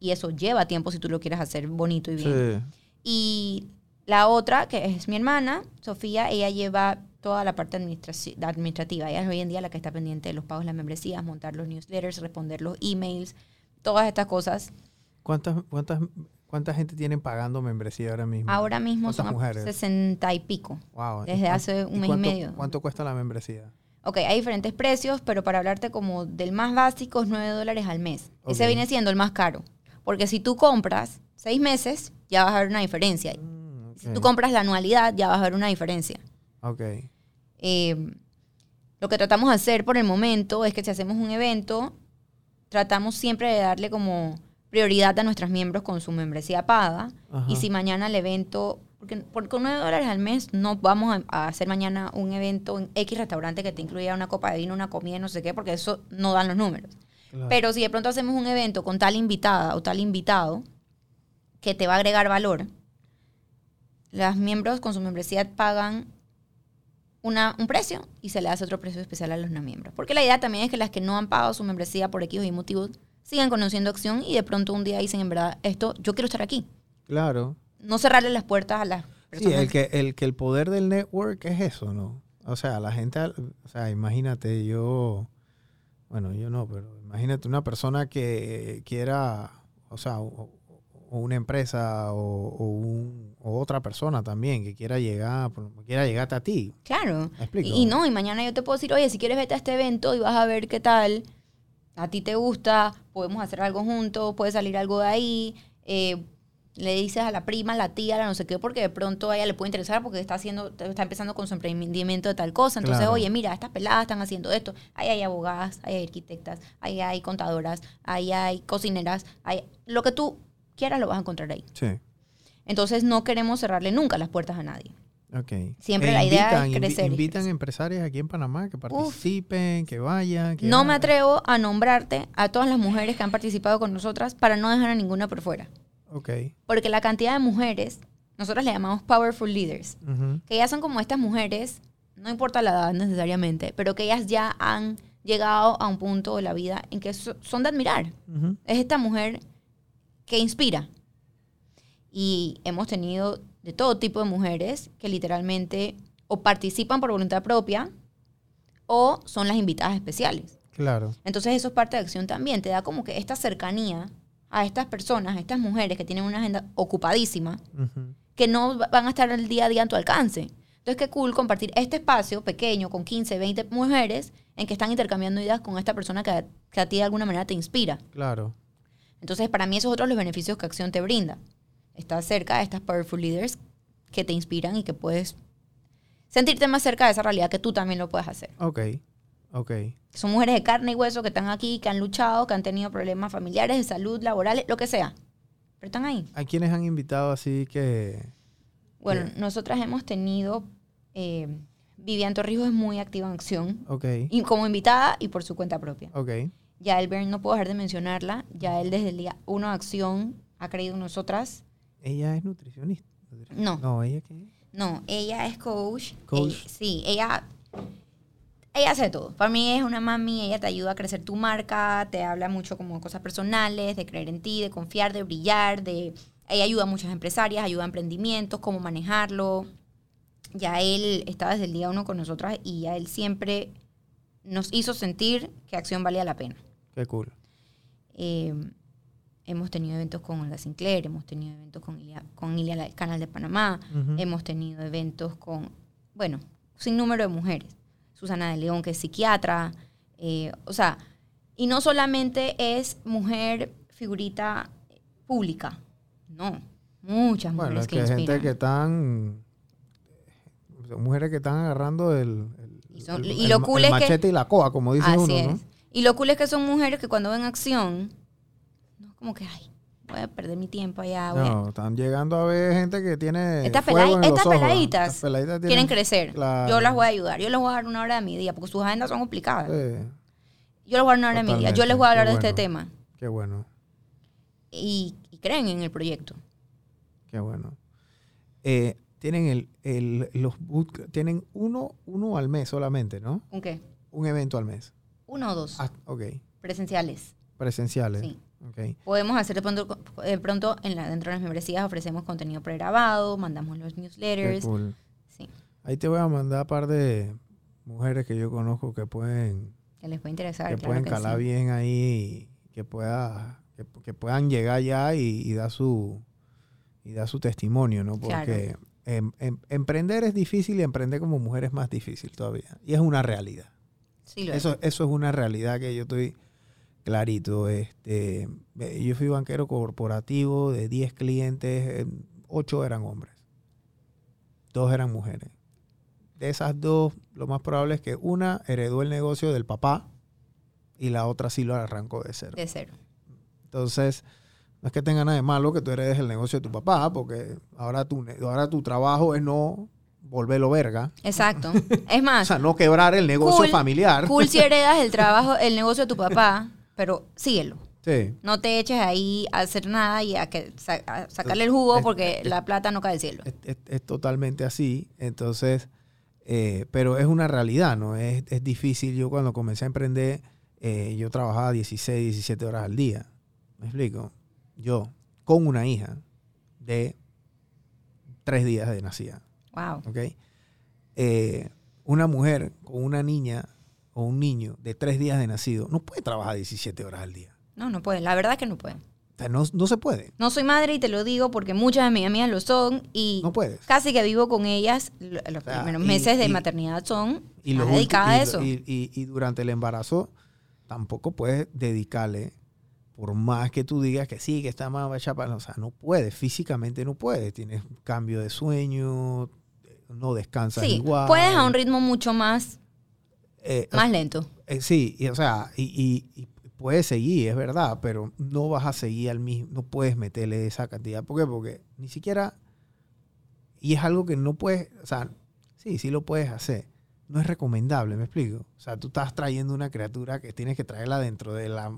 y eso lleva tiempo si tú lo quieres hacer bonito y bien. Sí. Y la otra, que es mi hermana, Sofía, ella lleva toda la parte administrativa. Ella es hoy en día la que está pendiente de los pagos las membresías, montar los newsletters, responder los emails, todas estas cosas. ¿Cuántas, cuántas, ¿Cuánta gente tienen pagando membresía ahora mismo? Ahora mismo ¿Cuántas son mujeres? 60 y pico. Wow. ¿Y desde hace un mes y medio. ¿Cuánto cuesta la membresía? Ok, hay diferentes precios, pero para hablarte como del más básico es 9 dólares al mes. Ese viene siendo el más caro. Porque si tú compras seis meses, ya vas a ver una diferencia. Mm, Si tú compras la anualidad, ya vas a ver una diferencia. Ok. Eh, lo que tratamos de hacer por el momento es que si hacemos un evento, tratamos siempre de darle como prioridad a nuestros miembros con su membresía paga. Ajá. Y si mañana el evento, porque por, con 9 dólares al mes no vamos a, hacer mañana un evento en X restaurante que te incluya una copa de vino, una comida, no sé qué, porque eso no dan los números. Claro. Pero si de pronto hacemos un evento con tal invitada o tal invitado que te va a agregar valor, los miembros con su membresía pagan una, un precio y se le hace otro precio especial a los no miembros. Porque la idea también es que las que no han pagado su membresía por X o Y motivos sigan conociendo acción y de pronto un día dicen, en verdad, esto, yo quiero estar aquí. Claro. No cerrarle las puertas a las Sí, personas. el que, el que el poder del network es eso, ¿no? O sea, la gente, o sea, imagínate yo, bueno, yo no, pero imagínate una persona que quiera, o sea, o, o una empresa o, o un- o otra persona también que quiera llegar, quiera llegarte a ti. Claro. ¿Me explico? Y, y no, y mañana yo te puedo decir, oye, si quieres vete a este evento y vas a ver qué tal, a ti te gusta, podemos hacer algo juntos, puede salir algo de ahí, eh, le dices a la prima, a la tía, a la no sé qué, porque de pronto a ella le puede interesar porque está haciendo, está empezando con su emprendimiento de tal cosa. Entonces, Claro. oye, mira, estas peladas están haciendo esto. Ahí hay abogadas, ahí hay arquitectas, ahí hay contadoras, ahí hay cocineras, hay, lo que tú quieras lo vas a encontrar ahí. Sí. Entonces, no queremos cerrarle nunca las puertas a nadie. Ok. Siempre la idea es invi- crecer y Invitan crecer. empresarias aquí en Panamá que participen, que vayan. que No me atrevo a nombrarte a todas las mujeres que han participado con nosotras para no dejar a ninguna por fuera. Ok. Porque la cantidad de mujeres, nosotros le llamamos powerful leaders, Ujú. que ellas son como estas mujeres, no importa la edad necesariamente, pero que ellas ya han llegado a un punto de la vida en que so- son de admirar. Ujú. Es esta mujer que inspira. Y hemos tenido de todo tipo de mujeres que literalmente o participan por voluntad propia o son las invitadas especiales. Claro. Entonces eso es parte de acción también. Te da como que esta cercanía a estas personas, a estas mujeres que tienen una agenda ocupadísima, que no va- van a estar el día a día en tu alcance. Entonces, qué cool compartir este espacio pequeño con 15, 20 mujeres en que están intercambiando ideas con esta persona que a, que a ti de alguna manera te inspira. Claro. Entonces, para mí esos son otros los beneficios que Acción te brinda. Estás cerca de estas powerful leaders que te inspiran y que puedes sentirte más cerca de esa realidad que tú también lo puedes hacer. Ok. Ok. Son mujeres de carne y hueso que están aquí, que han luchado, que han tenido problemas familiares, de salud, laborales, lo que sea. Pero están ahí. ¿A quiénes han invitado así que... Bueno, nosotras hemos tenido... Eh, Vivian Torrijos es muy activa en acción. Ok. Y como invitada y por su cuenta propia. Ok. Ya Elbern no puedo dejar de mencionarla. Ya él desde el día uno de acción ha creído en nosotras. Ella es nutricionista. No. No, ella qué. No, ella es coach. Coach. Ella- sí, ella, ella hace todo. Para mí es una mami, ella te ayuda a crecer tu marca, te habla mucho como cosas personales, de creer en ti, de confiar, de brillar, de... Ella ayuda a muchas empresarias, ayuda a emprendimientos, cómo manejarlo. Ya él está desde el día uno con nosotras y ya él siempre nos hizo sentir que acción valía la pena. Qué cool. Eh, hemos tenido eventos con Olga Sinclair, hemos tenido eventos con Ilia, con Ilia del Canal de Panamá, hemos tenido eventos con, bueno, sin número de mujeres. Susana de León, que es psiquiatra. eh, o sea, y no solamente es mujer figurita pública, no. Muchas Bueno, mujeres es que que hay gente que están... Son mujeres que están agarrando el, el- Y son- el- y el lo ma- cool el es que- machete y la coa, como dice Así uno, es. ¿no? Y lo cool es que son mujeres que cuando ven acción, como que, ay, voy a perder mi tiempo allá. voy a-". No, están llegando a ver gente que tiene Estas, peladi- peladitas quieren crecer. Yo las voy a ayudar. Yo les voy a dar una hora de mi día, porque sus agendas son complicadas. Sí, Yo les voy a dar una hora de mi día. Yo les voy a hablar Qué de este tema. qué bueno, Y, y creen en el proyecto. qué bueno. Eh, tienen el, el- los boot, tienen uno, uno al mes solamente, ¿no? ¿Un qué? Un evento al mes. Uno o dos. Ah, ok. Presenciales. Presenciales. Sí. Podemos hacer de pronto, de pronto en la, dentro de las membresías ofrecemos contenido pregrabado, mandamos los Qué newsletters. cool. Sí, Ahí te voy a mandar un par de mujeres que yo conozco que pueden, que les puede interesar. que claro pueden que calar sí. bien ahí, y que pueda, que, que puedan llegar ya y, y dar su y dar su testimonio, ¿no? Porque em- em- emprender es difícil y emprender como mujer es más difícil todavía. Y es una realidad. Sí, lo es. Eso, eso es una realidad que yo estoy clarito. Este, yo fui banquero corporativo de 10 clientes, 8 eran hombres, dos eran mujeres. De esas dos, lo más probable es que una heredó el negocio del papá y la otra sí lo arrancó de cero. De cero. Entonces, no es que tenga nada de malo que tú heredes el negocio de tu papá, porque ahora tu, ahora tu trabajo es no volverlo verga. Exacto. *laughs* Es O más, sea, no quebrar el negocio Cool, familiar. cool si *laughs* heredas el trabajo, el negocio de tu papá, pero síguelo. Sí. No te eches ahí a hacer nada y a, que, a sacarle el jugo porque es- la plata no cae del cielo. es, es- es totalmente así. Entonces, eh, pero es una realidad, ¿no? Es, es difícil. Yo cuando comencé a emprender, eh, yo trabajaba 16, 17 horas al día. ¿Me explico? Yo, con una hija de tres días de nacida, Wow. ¿ok? Eh, una mujer con una niña o un niño de tres días de nacido no puede trabajar 17 horas al día. No, no pueden. La verdad es que no sea, no, no se puede. No soy madre y te lo digo porque muchas de mis amigas lo son y No puedes. casi que vivo con ellas. Lo- Los sea, primeros y- meses de y- maternidad son y, los dedicadas a eso. y- durante el embarazo tampoco puedes dedicarle, por más que tú digas que sí, que está más para... O sea, no puedes, físicamente no puedes. Tienes cambio de sueño, no descansas sí, igual. puedes a un ritmo mucho más, Eh, más lento. eh, sí, y, o sea, y, y- y puedes seguir, es verdad, pero no vas a seguir al mismo, no puedes meterle esa cantidad. ¿Por qué? Porque ni siquiera... Y es algo que no puedes, o sea, sí, sí lo puedes hacer. No es recomendable, ¿me explico? O sea, tú estás trayendo una criatura que tienes que traerla dentro de la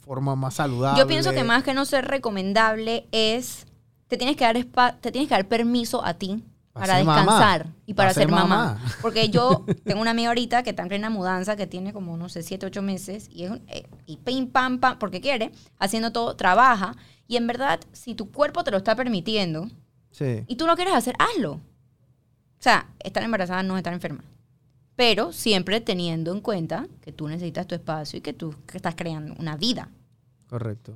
forma más saludable. Yo pienso que más que no ser recomendable es, te tienes que dar, te tienes que dar permiso a ti para mamá. descansar y para Pa' ser ser mamá. mamá. Porque yo *laughs* tengo una amiga ahorita que está en plena mudanza, que tiene como, no sé, siete, ocho meses, y, es un- eh, y pim, pam, pam, porque quiere, haciendo todo, trabaja. Y en verdad, si tu cuerpo te lo está permitiendo Sí. y tú lo quieres hacer, hazlo. O sea, estar embarazada no es estar enferma. Pero siempre teniendo en cuenta que tú necesitas tu espacio y que tú que estás creando una vida. Correcto.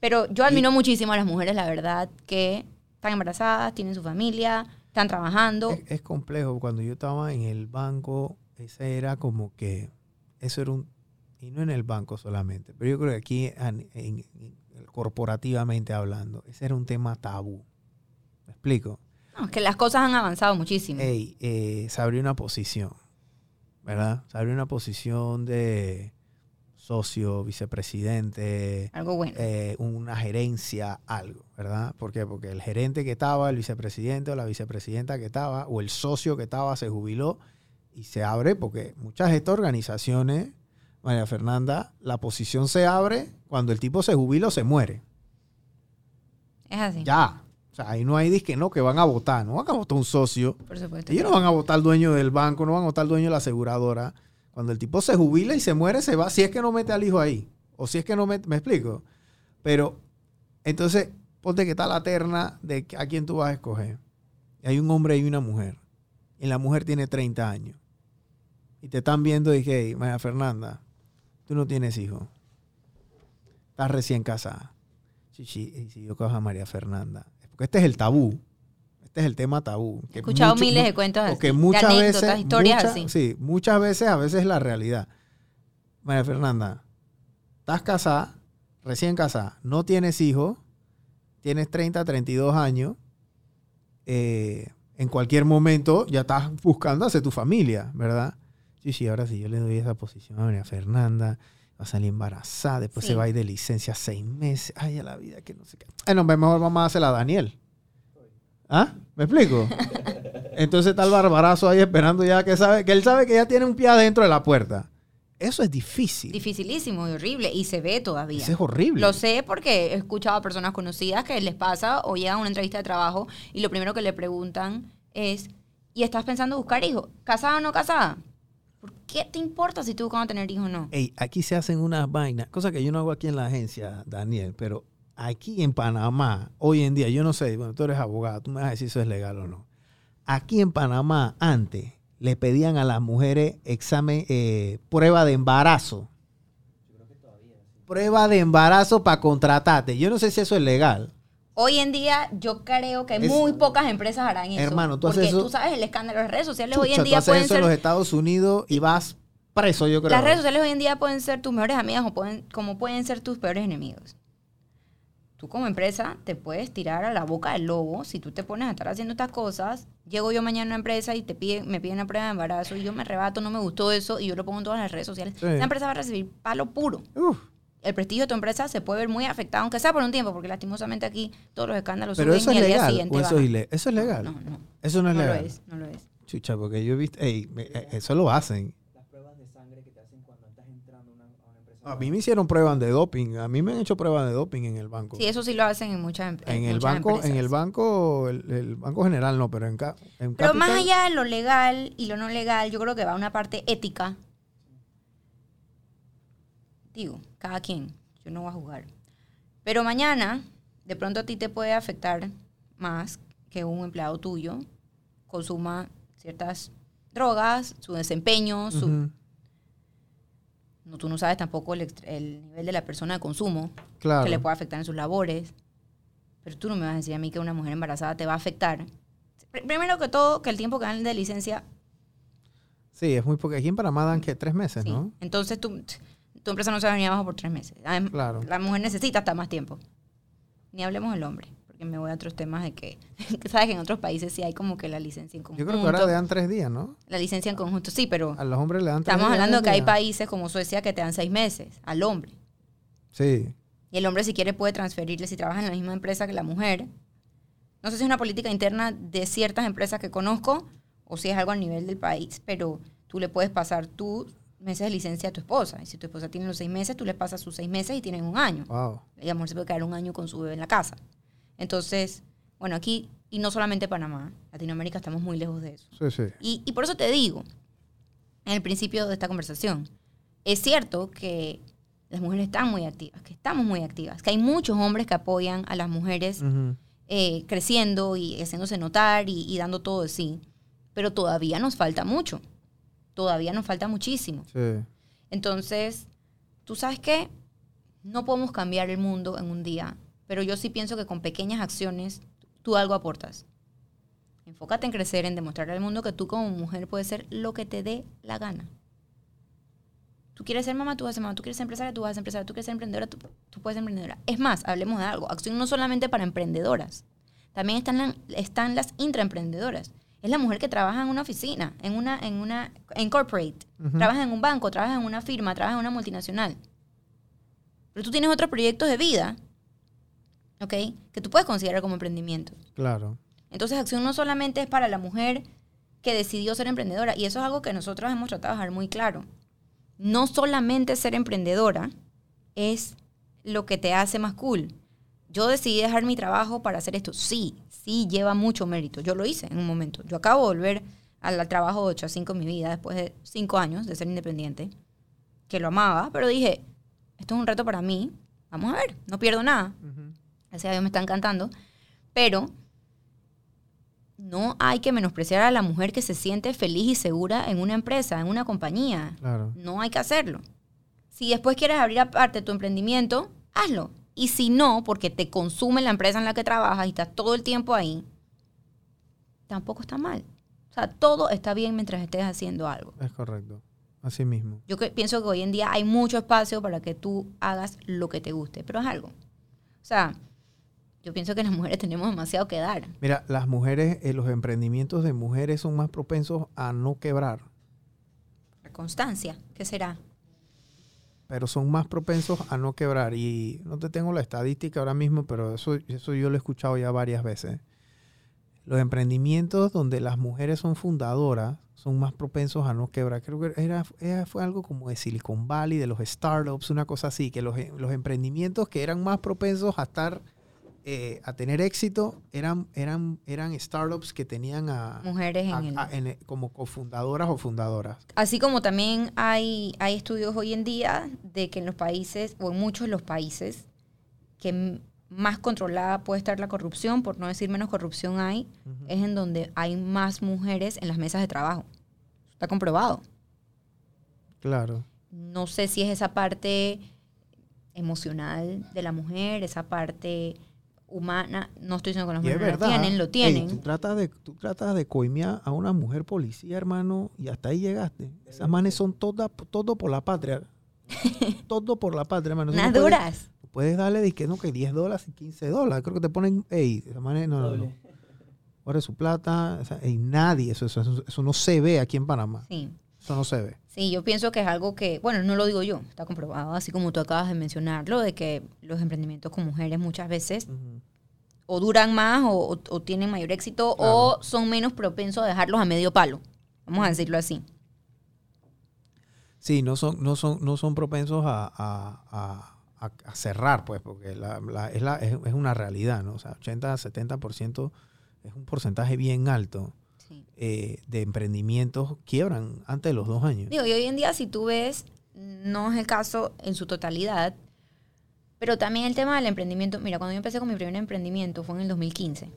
Pero yo admiro muchísimo a las mujeres, la verdad, que están embarazadas, tienen su familia, están trabajando. Es, es complejo. Cuando yo estaba en el banco, ese era como que, eso era un, y no en el banco solamente, pero yo creo que aquí en- en- en- corporativamente hablando, ese era un tema tabú. ¿Me explico? No, es que las cosas han avanzado muchísimo. Ey, eh, se abrió una posición, ¿verdad? Se abrió una posición de socio, vicepresidente, Algo bueno. eh, una gerencia, algo, ¿verdad? ¿Por qué? Porque el gerente que estaba, el vicepresidente o la vicepresidenta que estaba, o el socio que estaba, se jubiló y se abre, porque muchas de estas organizaciones, María Fernanda, la posición se abre cuando el tipo se jubila o se muere. es así. Ya. O sea, ahí no hay disque, no, que van a votar, no van a votar un socio. Por supuesto. Ellos no van a votar al dueño del banco, no van a votar al dueño de la aseguradora. Cuando el tipo se jubila y se muere, se va, si es que no mete al hijo ahí. O si es que no mete, me explico. Pero, entonces, ponte que está la terna de a quién tú vas a escoger. Y hay un hombre y una mujer. Y la mujer tiene 30 años. Y te están viendo y que, María Fernanda, tú no tienes hijos. Estás recién casada. Chichi, y si yo cojo a María Fernanda. Porque este es el tabú. Este es el tema tabú. He escuchado mucho- miles de cuentos así, porque de muchas anécdotas, veces, historias muchas- así. Sí, muchas veces, a veces es la realidad. María Fernanda, estás casada, recién casada, no tienes hijos, tienes 30, 32 años, eh, en cualquier momento ya estás buscando hacer tu familia, ¿verdad? Sí, sí, ahora sí, yo le doy esa posición a María Fernanda, va a salir embarazada, después Sí. se va a ir de licencia seis meses, ay, a la vida que no sé qué. Ay, no, mejor vamos a hacerla a Daniel. ¿Ah? ¿Me explico? Entonces está el barbarazo ahí esperando ya que sabe, que él sabe que ya tiene un pie adentro de la puerta. Eso es difícil. Dificilísimo y horrible. Y se ve todavía. Eso es horrible. Lo sé porque he escuchado a personas conocidas que les pasa o llegan a una entrevista de trabajo y lo primero que le preguntan es, ¿y estás pensando buscar hijos? ¿Casada o no casada? ¿Por qué te importa si tú buscas tener hijos o no? Ey, aquí se hacen unas vainas, cosa que yo no hago aquí en la agencia, Daniel, pero aquí en Panamá, hoy en día, yo no sé, bueno, tú eres abogado, tú me vas a decir si eso es legal o no. Aquí en Panamá, antes, le pedían a las mujeres examen, eh, prueba de embarazo. Prueba de embarazo para contratarte. Yo no sé si eso es legal. Hoy en día yo creo que Es- muy pocas empresas harán eso. Hermano, tú haces porque eso- tú sabes el escándalo de las redes sociales hoy en tú día haces pueden eso en ser los Estados Unidos y vas preso, yo creo. Las redes sociales hoy en día pueden ser tus mejores amigas o pueden, como pueden ser tus peores enemigos. Tú como empresa te puedes tirar a la boca del lobo si tú te pones a estar haciendo estas cosas. Llego yo mañana a una empresa y te piden, me piden una prueba de embarazo y yo me rebato, no me gustó eso y yo lo pongo en todas las redes sociales. Sí. Esa empresa va a recibir palo puro. Uf, El prestigio de tu empresa se puede ver muy afectado, aunque sea por un tiempo, porque lastimosamente aquí todos los escándalos pero suben eso y es al día legal. siguiente O eso, es ile- eso es legal. No, no, Eso no es no lo legal. es, no lo es. Chucha, porque yo he visto, ey, me- eh, eso lo hacen. Las pruebas de sangre que te hacen cuando estás entrando a una, a mí me hicieron pruebas de doping. A mí me han hecho pruebas de doping en el banco. Sí, eso sí lo hacen en muchas, em- en el muchas banco, en empresas. el banco, el, el banco general no, pero en, ca- en Pero más allá de lo legal y lo no legal, yo creo que va una parte ética. Digo, cada quien, yo no voy a jugar. Pero mañana, de pronto a ti te puede afectar más que un empleado tuyo consuma ciertas drogas, su desempeño, su, no, tú no sabes tampoco el, el nivel de la persona de consumo claro. que le puede afectar en sus labores. Pero tú no me vas a decir a mí que una mujer embarazada te va a afectar. Pr- Primero que todo, que el tiempo que dan de licencia Sí, es muy porque aquí en Panamá dan que tres meses, Sí. ¿no? Entonces tu, tu empresa no se va a venir abajo por tres meses. Claro. La mujer necesita hasta más tiempo. Ni hablemos del hombre, porque me voy a otros temas de *laughs* que, sabes que en otros países sí hay como que la licencia en Yo conjunto. creo que ahora le dan tres días, ¿no? La licencia en conjunto, sí, pero A los hombres le dan tres estamos días. hablando de que hay países como Suecia que te dan seis meses al hombre. Sí. Y el hombre si quiere puede transferirle si trabaja en la misma empresa que la mujer. No sé si es una política interna de ciertas empresas que conozco o si es algo a nivel del país, pero tú le puedes pasar tus meses de licencia a tu esposa. Y si tu esposa tiene los seis meses, tú le pasas sus seis meses y tienen un año. Wow. Y a lo mejor se puede quedar un año con su bebé en la casa. Entonces, Bueno, aquí, y no solamente Panamá, Latinoamérica estamos muy lejos de eso. Sí, sí. Y, y por eso te digo, en el principio de esta conversación, es cierto que las mujeres están muy activas, que estamos muy activas, que hay muchos hombres que apoyan a las mujeres eh, creciendo y haciéndose notar y, y dando todo de sí, pero todavía nos falta mucho, todavía nos falta muchísimo. Sí. Entonces, ¿tú sabes qué? No podemos cambiar el mundo en un día, pero yo sí pienso que con pequeñas acciones tú algo aportas. Enfócate en crecer, en demostrar al mundo que tú como mujer puedes ser lo que te dé la gana. Tú quieres ser mamá, tú vas a ser mamá. Tú quieres ser empresaria, tú vas a ser empresaria. Tú quieres ser emprendedora, tú, tú puedes ser emprendedora. Es más, hablemos de algo. Acción no solamente para emprendedoras. También están, la- están las intraemprendedoras. Es la mujer que trabaja en una oficina, en una, en una, en corporate. Trabaja en un banco, trabaja en una firma, trabaja en una multinacional. Pero tú tienes otros proyectos de vida, ¿ok? Que tú puedes considerar como emprendimiento. Claro. Entonces, acción no solamente es para la mujer que decidió ser emprendedora, y eso es algo que nosotros hemos tratado de dejar muy claro. No solamente ser emprendedora es lo que te hace más cool. Yo decidí dejar mi trabajo para hacer esto. Sí, sí, lleva mucho mérito. Yo lo hice en un momento. Yo acabo de volver al trabajo de 8 a 5 en mi vida después de 5 años de ser independiente, que lo amaba, pero dije, esto es un reto para mí. Vamos a ver, no pierdo nada. Gracias a Dios me está encantando. Pero no hay que menospreciar a la mujer que se siente feliz y segura en una empresa, en una compañía. Claro. No hay que hacerlo. Si después quieres abrir aparte tu emprendimiento, hazlo. Y si no, porque te consume la empresa en la que trabajas y estás todo el tiempo ahí, tampoco está mal. O sea, todo está bien mientras estés haciendo algo. Es correcto. Así mismo. Yo que- pienso que hoy en día hay mucho espacio para que tú hagas lo que te guste, pero es algo. O sea, yo pienso que las mujeres tenemos demasiado que dar. Mira, las mujeres, eh, los emprendimientos de mujeres son más propensos a no quebrar, La constancia, ¿qué será? pero son más propensos a no quebrar. Y no te tengo la estadística ahora mismo, pero eso, eso yo lo he escuchado ya varias veces. Los emprendimientos donde las mujeres son fundadoras son más propensos a no quebrar. Creo que era, era- fue algo como de Silicon Valley, de los startups, una cosa así, que los, los emprendimientos que eran más propensos a estar, eh, a tener éxito, eran, eran, eran startups que tenían a, Mujeres en a- el... a- en- como cofundadoras o fundadoras. Así como también hay, hay estudios hoy en día de que en los países, o en muchos de los países, que más controlada puede estar la corrupción, por no decir menos corrupción hay, es en donde hay más mujeres en las mesas de trabajo. Está comprobado. Claro. No sé si es esa parte emocional de la mujer, esa parte humana. No estoy diciendo que las mujeres la tienen, lo Ey, tienen. tú, tratas de, tú tratas de coimear a una mujer policía, hermano, y hasta ahí llegaste. Esas manes son todas, todo por la patria. *laughs* todo por la patria, hermano. Unas no puedes- duras. Puedes darle de que no, que 10 dólares y 15 dólares. Creo que te ponen, ey, esa manera, no, no, no. Ahora su plata, o sea, ey, nadie, eso, eso, eso- eso no se ve aquí en Panamá. Sí. Eso no se ve. Sí, yo pienso que es algo que, bueno, no lo digo yo, está comprobado, así como tú acabas de mencionarlo, de que los emprendimientos con mujeres muchas veces o duran más o, tienen mayor éxito o son menos propensos a dejarlos a medio palo. Vamos a decirlo así. Sí, no son, no son, no son propensos a, a- a- a- a cerrar, pues, porque la- la- es, la- es, es una realidad, ¿no? O sea, 80, 70% es un porcentaje bien alto Sí. eh, de emprendimientos quiebran antes de los dos años. Digo, y hoy en día si tú ves, no es el caso en su totalidad, pero también el tema del emprendimiento, mira, cuando yo empecé con mi primer emprendimiento fue en el 2015.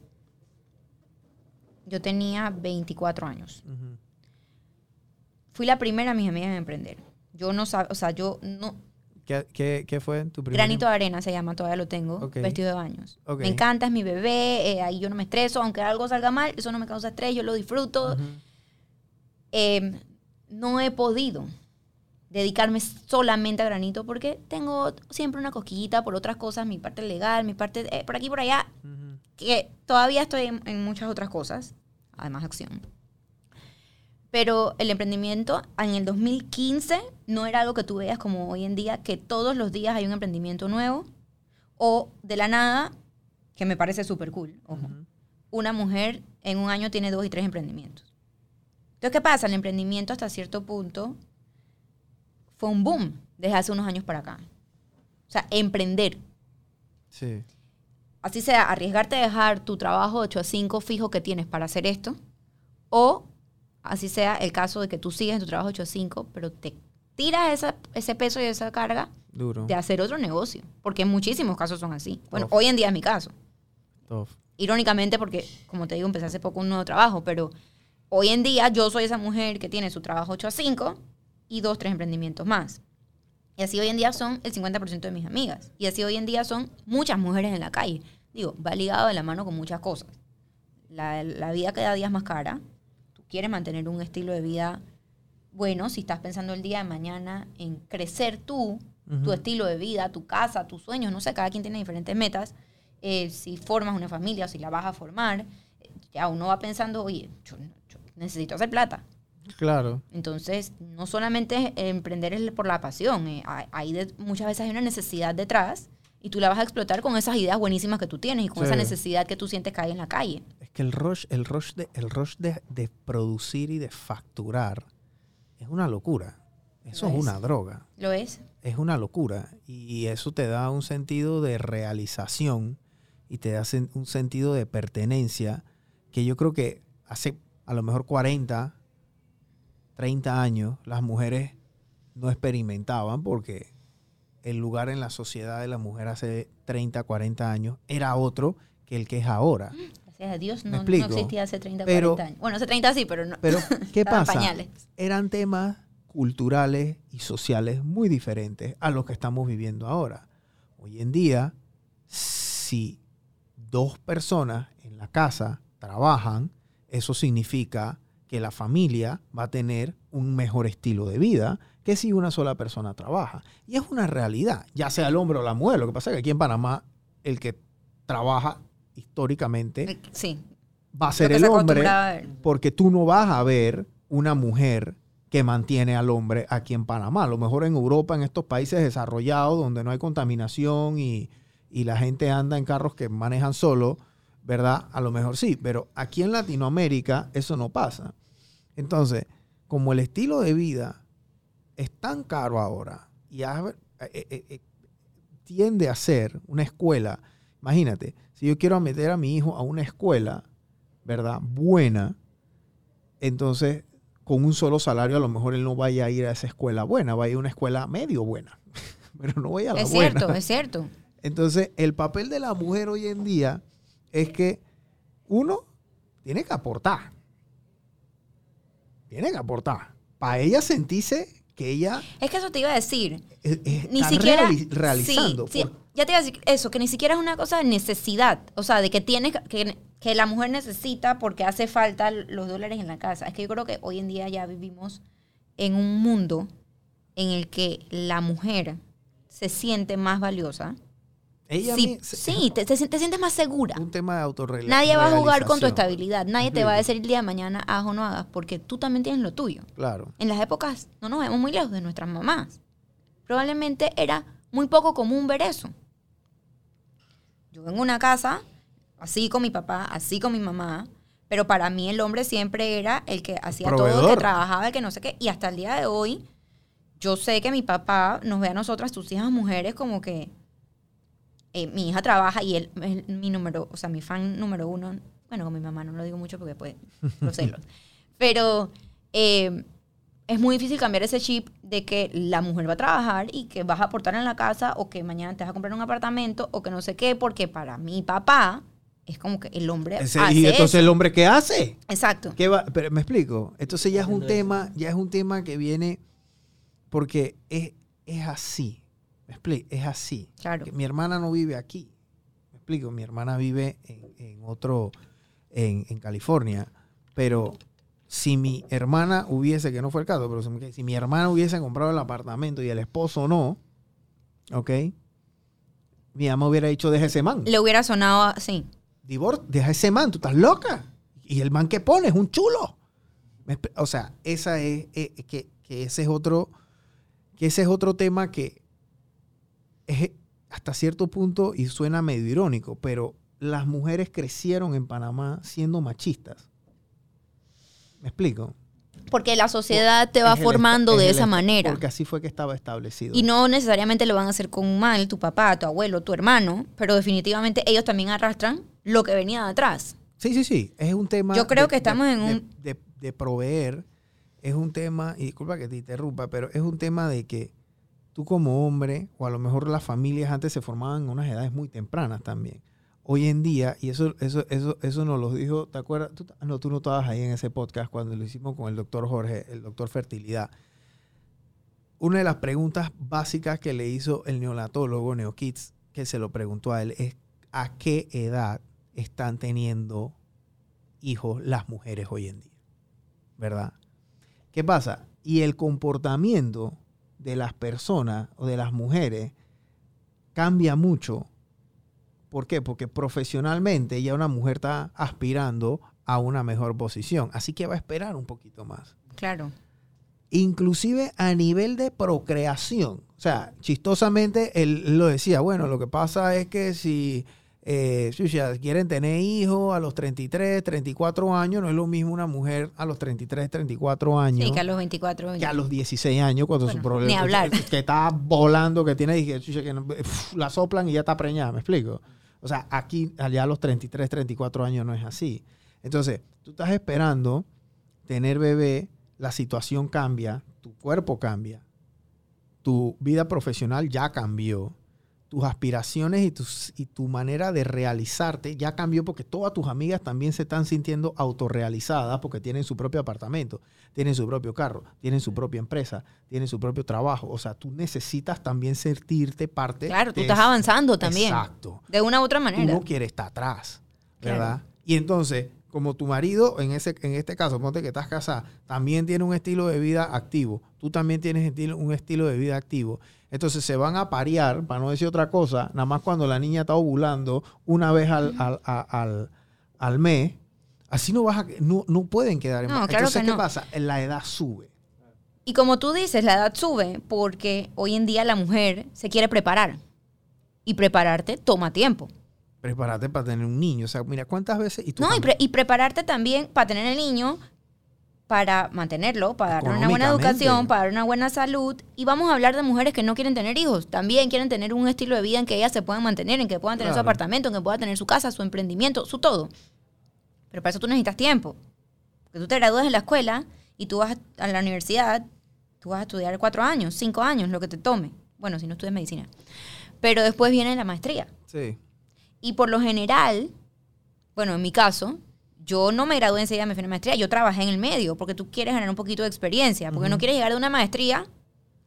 Yo tenía 24 años. Fui la primera de mis amigas en emprender. Yo no sabía, o sea, yo no, ¿Qué, qué, qué fue tu primer? Granito de arena se llama, todavía lo tengo, vestido de baños. Me encanta, es mi bebé, eh, ahí yo no me estreso, aunque algo salga mal, eso no me causa estrés, yo lo disfruto. Eh, no he podido dedicarme solamente a granito porque tengo siempre una cosquillita por otras cosas, mi parte legal, mi parte eh, por aquí por allá, que todavía estoy en, en muchas otras cosas, además acción. Pero el emprendimiento en el 2015 no era algo que tú veas como hoy en día, que todos los días hay un emprendimiento nuevo o de la nada, que me parece súper cool. Ojo, una mujer en un año tiene dos y tres emprendimientos. Entonces, ¿qué pasa? El emprendimiento hasta cierto punto fue un boom desde hace unos años para acá. O sea, emprender. Sí. así sea, arriesgarte a dejar tu trabajo de 8 a 5 fijo que tienes para hacer esto, o así sea el caso de que tú sigues en tu trabajo 8 a 5, pero te tiras esa- ese peso y esa carga Duro. de hacer otro negocio, porque en muchísimos casos son así. Bueno, Uf. hoy en día es mi caso. Tough. Irónicamente, porque, como te digo, empecé hace poco un nuevo trabajo, pero hoy en día yo soy esa mujer que tiene su trabajo 8 a 5 y dos, tres emprendimientos más. Y así hoy en día son el 50% de mis amigas. Y así hoy en día son muchas mujeres en la calle. Digo, va ligado de la mano con muchas cosas. La, la vida cada día es más cara. Quieres mantener un estilo de vida bueno si estás pensando el día de mañana en crecer tú, tu estilo de vida, tu casa, tus sueños. No sé, cada quien tiene diferentes metas. Eh, si formas una familia o si la vas a formar, eh, ya uno va pensando, oye, yo- yo necesito hacer plata. Claro. Entonces, no solamente emprender es por la pasión, eh, hay, hay de- muchas veces hay una necesidad detrás y tú la vas a explotar con esas ideas buenísimas que tú tienes y con Sí. esa necesidad que tú sientes que hay en la calle. Que el rush, el rush, de, el rush de, de producir y de facturar es una locura. Eso es es. una droga. ¿Lo es? Es una locura. Y eso te da un sentido de realización y te da un sentido de pertenencia que yo creo que hace a lo mejor 40, 30 años las mujeres no experimentaban porque el lugar en la sociedad de la mujer hace 30, 40 años era otro que el que es ahora. Gracias a Dios ¿Me no, no existía hace 30, Pero- 40 años. Bueno, hace 30 sí, pero no. Pero, *laughs* ¿qué pasa? pañales. Eran temas culturales y sociales muy diferentes a los que estamos viviendo ahora. Hoy en día, si dos personas en la casa trabajan, eso significa que la familia va a tener un mejor estilo de vida que si una sola persona trabaja. Y es una realidad, ya sea el hombre o la mujer. Lo que pasa es que aquí en Panamá el que trabaja históricamente Sí. va a ser el hombre porque tú no vas a ver una mujer que mantiene al hombre aquí en Panamá. A lo mejor en Europa, en estos países desarrollados, donde no hay contaminación y, y la gente anda en carros que manejan solo, ¿verdad? A lo mejor sí, pero aquí en Latinoamérica eso no pasa. Entonces, como el estilo de vida es tan caro ahora y eh, eh, eh, tiende a ser una escuela, imagínate, si yo quiero meter a mi hijo a una escuela, ¿verdad? Buena, entonces con un solo salario a lo mejor él no vaya a ir a esa escuela buena, va a ir a una escuela medio buena, *laughs* pero no vaya a la Es buena. cierto, es cierto. *laughs* Entonces, el papel de la mujer hoy en día es que uno tiene que aportar. Tiene que aportar. Para ella sentirse que ella Es que eso te iba a decir. Ni siquiera. reali- realizando. Sí, sí, por- ya te iba a decir eso, que ni siquiera es una cosa de necesidad. O sea, de que tiene que, que la mujer necesita porque hace falta los dólares en la casa. Es que yo creo que hoy en día ya vivimos en un mundo en el que la mujer se siente más valiosa. ella Sí, se- sí te, te, te sientes más segura. un tema de autorrealización. Nadie va a jugar con tu estabilidad. Nadie te va a decir el día de mañana hagas o no hagas porque tú también tienes lo tuyo. Claro. En las épocas, no nos vemos muy lejos de nuestras mamás. Probablemente era muy poco común ver eso. Yo vengo a una casa, así con mi papá, así con mi mamá, pero para mí el hombre siempre era el que hacía todo, el que trabajaba, el que no sé qué. Y hasta el día de hoy, yo sé que mi papá nos ve a nosotras, tus hijas mujeres, como que eh, mi hija trabaja y él es mi número, o sea, mi fan número uno. Bueno, con mi mamá no lo digo mucho porque pues los celos. Pero eh, es muy difícil cambiar ese chip de que la mujer va a trabajar y que vas a aportar en la casa o que mañana te vas a comprar un apartamento o que no sé qué, porque para mi papá es como que el hombre Ese- hace y entonces eso. el hombre qué hace? Exacto. ¿Qué va? Pero me explico. Entonces ya es un tema, ya es un tema que viene porque es, es así. Me explico, es así. Claro. Que Mi hermana no vive aquí. Me explico, mi hermana vive en, en otro, en, en California. Pero si mi hermana hubiese, que no fue el caso, pero si mi- si mi hermana hubiese comprado el apartamento y el esposo no, ¿ok? Mi mamá hubiera dicho, deja ese man Le hubiera sonado así. divor, deja ese man, tú estás loca. Y el man que pone es un chulo. O sea, esa es, eh, que, que ese es otro, que ese es otro tema que es hasta cierto punto y suena medio irónico, pero las mujeres crecieron en Panamá siendo machistas. ¿Me explico? Porque la sociedad te va Es el formando de el esa manera. Porque así fue que estaba establecido. Y no necesariamente lo van a hacer con mal tu papá, tu abuelo, tu hermano, pero definitivamente ellos también arrastran lo que venía de atrás. Sí, sí, sí. Es un tema. Yo creo de- que estamos de- en un- De, de proveer. Es un tema, y disculpa que te interrumpa, pero es un tema de que tú como hombre, o a lo mejor las familias antes se formaban en unas edades muy tempranas también. Hoy en día, y eso, eso, eso, eso nos lo dijo, ¿te acuerdas? Tú, no, tú no estabas ahí en ese podcast cuando lo hicimos con el doctor Jorge, el doctor Fertilidad. Una de las preguntas básicas que le hizo el neonatólogo NeoKids, que se lo preguntó a él, es ¿a qué edad están teniendo hijos las mujeres hoy en día? ¿Verdad? ¿Qué pasa? Y el comportamiento de las personas o de las mujeres cambia mucho. ¿Por qué? Porque profesionalmente ya una mujer está aspirando a una mejor posición. Así que va a esperar un poquito más Claro. inclusive a nivel de procreación. O sea, chistosamente él, lo decía, bueno, lo que pasa es que si eh, quieren tener hijos a los 33, 34 años, no es lo mismo una mujer a los 33, 34 años Sí, que a los 24 que a los 16 años cuando su problema ni hablar. Que, que está volando, que tiene, que uf, la soplan y ya está preñada, ¿me explico? O sea, aquí, allá a los 33, 34 años no es así. Entonces, tú estás esperando tener bebé, la situación cambia, tu cuerpo cambia, tu vida profesional ya cambió, tus aspiraciones y, tus, y tu manera de realizarte ya cambió porque todas tus amigas también se están sintiendo autorrealizadas porque tienen su propio apartamento, tienen su propio carro, tienen su propia empresa, tienen su propio trabajo. O sea, tú necesitas también sentirte parte. Claro, tú estás eso. avanzando también. Exacto De una u otra tú manera. no quieres estar atrás, ¿verdad? Claro. Y entonces, como tu marido, en, ese, en este caso, ponte que estás casada, también tiene un estilo de vida activo, tú también tienes un estilo de vida activo, entonces se van a parear, para no decir otra cosa, nada más cuando la niña está ovulando una vez al, al, al- al mes, así no, vas a, no, no pueden quedar en No, claro Entonces, que ¿qué no. pasa? La edad sube. Y como tú dices, la edad sube porque hoy en día la mujer se quiere preparar. Y prepararte toma tiempo. Prepárate para tener un niño. O sea, mira, ¿cuántas veces? Y tú No, y, pre- y prepararte también para tener el niño, para mantenerlo, para darle una buena educación, para dar una buena salud. Y vamos a hablar de mujeres que no quieren tener hijos. También quieren tener un estilo de vida en que ellas se puedan mantener, en que puedan tener su apartamento, en que puedan tener su casa, su emprendimiento, su todo. Pero para eso tú necesitas tiempo. Porque tú te gradúas de la escuela y tú vas a la universidad, tú vas a estudiar cuatro años, cinco años, lo que te tome. Bueno, si no estudias medicina. Pero después viene la maestría. Sí. Y por lo general, bueno, en mi caso, yo no me gradué enseguida me fui a la maestría, yo trabajé en el medio, porque tú quieres ganar un poquito de experiencia, porque no quieres llegar de una maestría,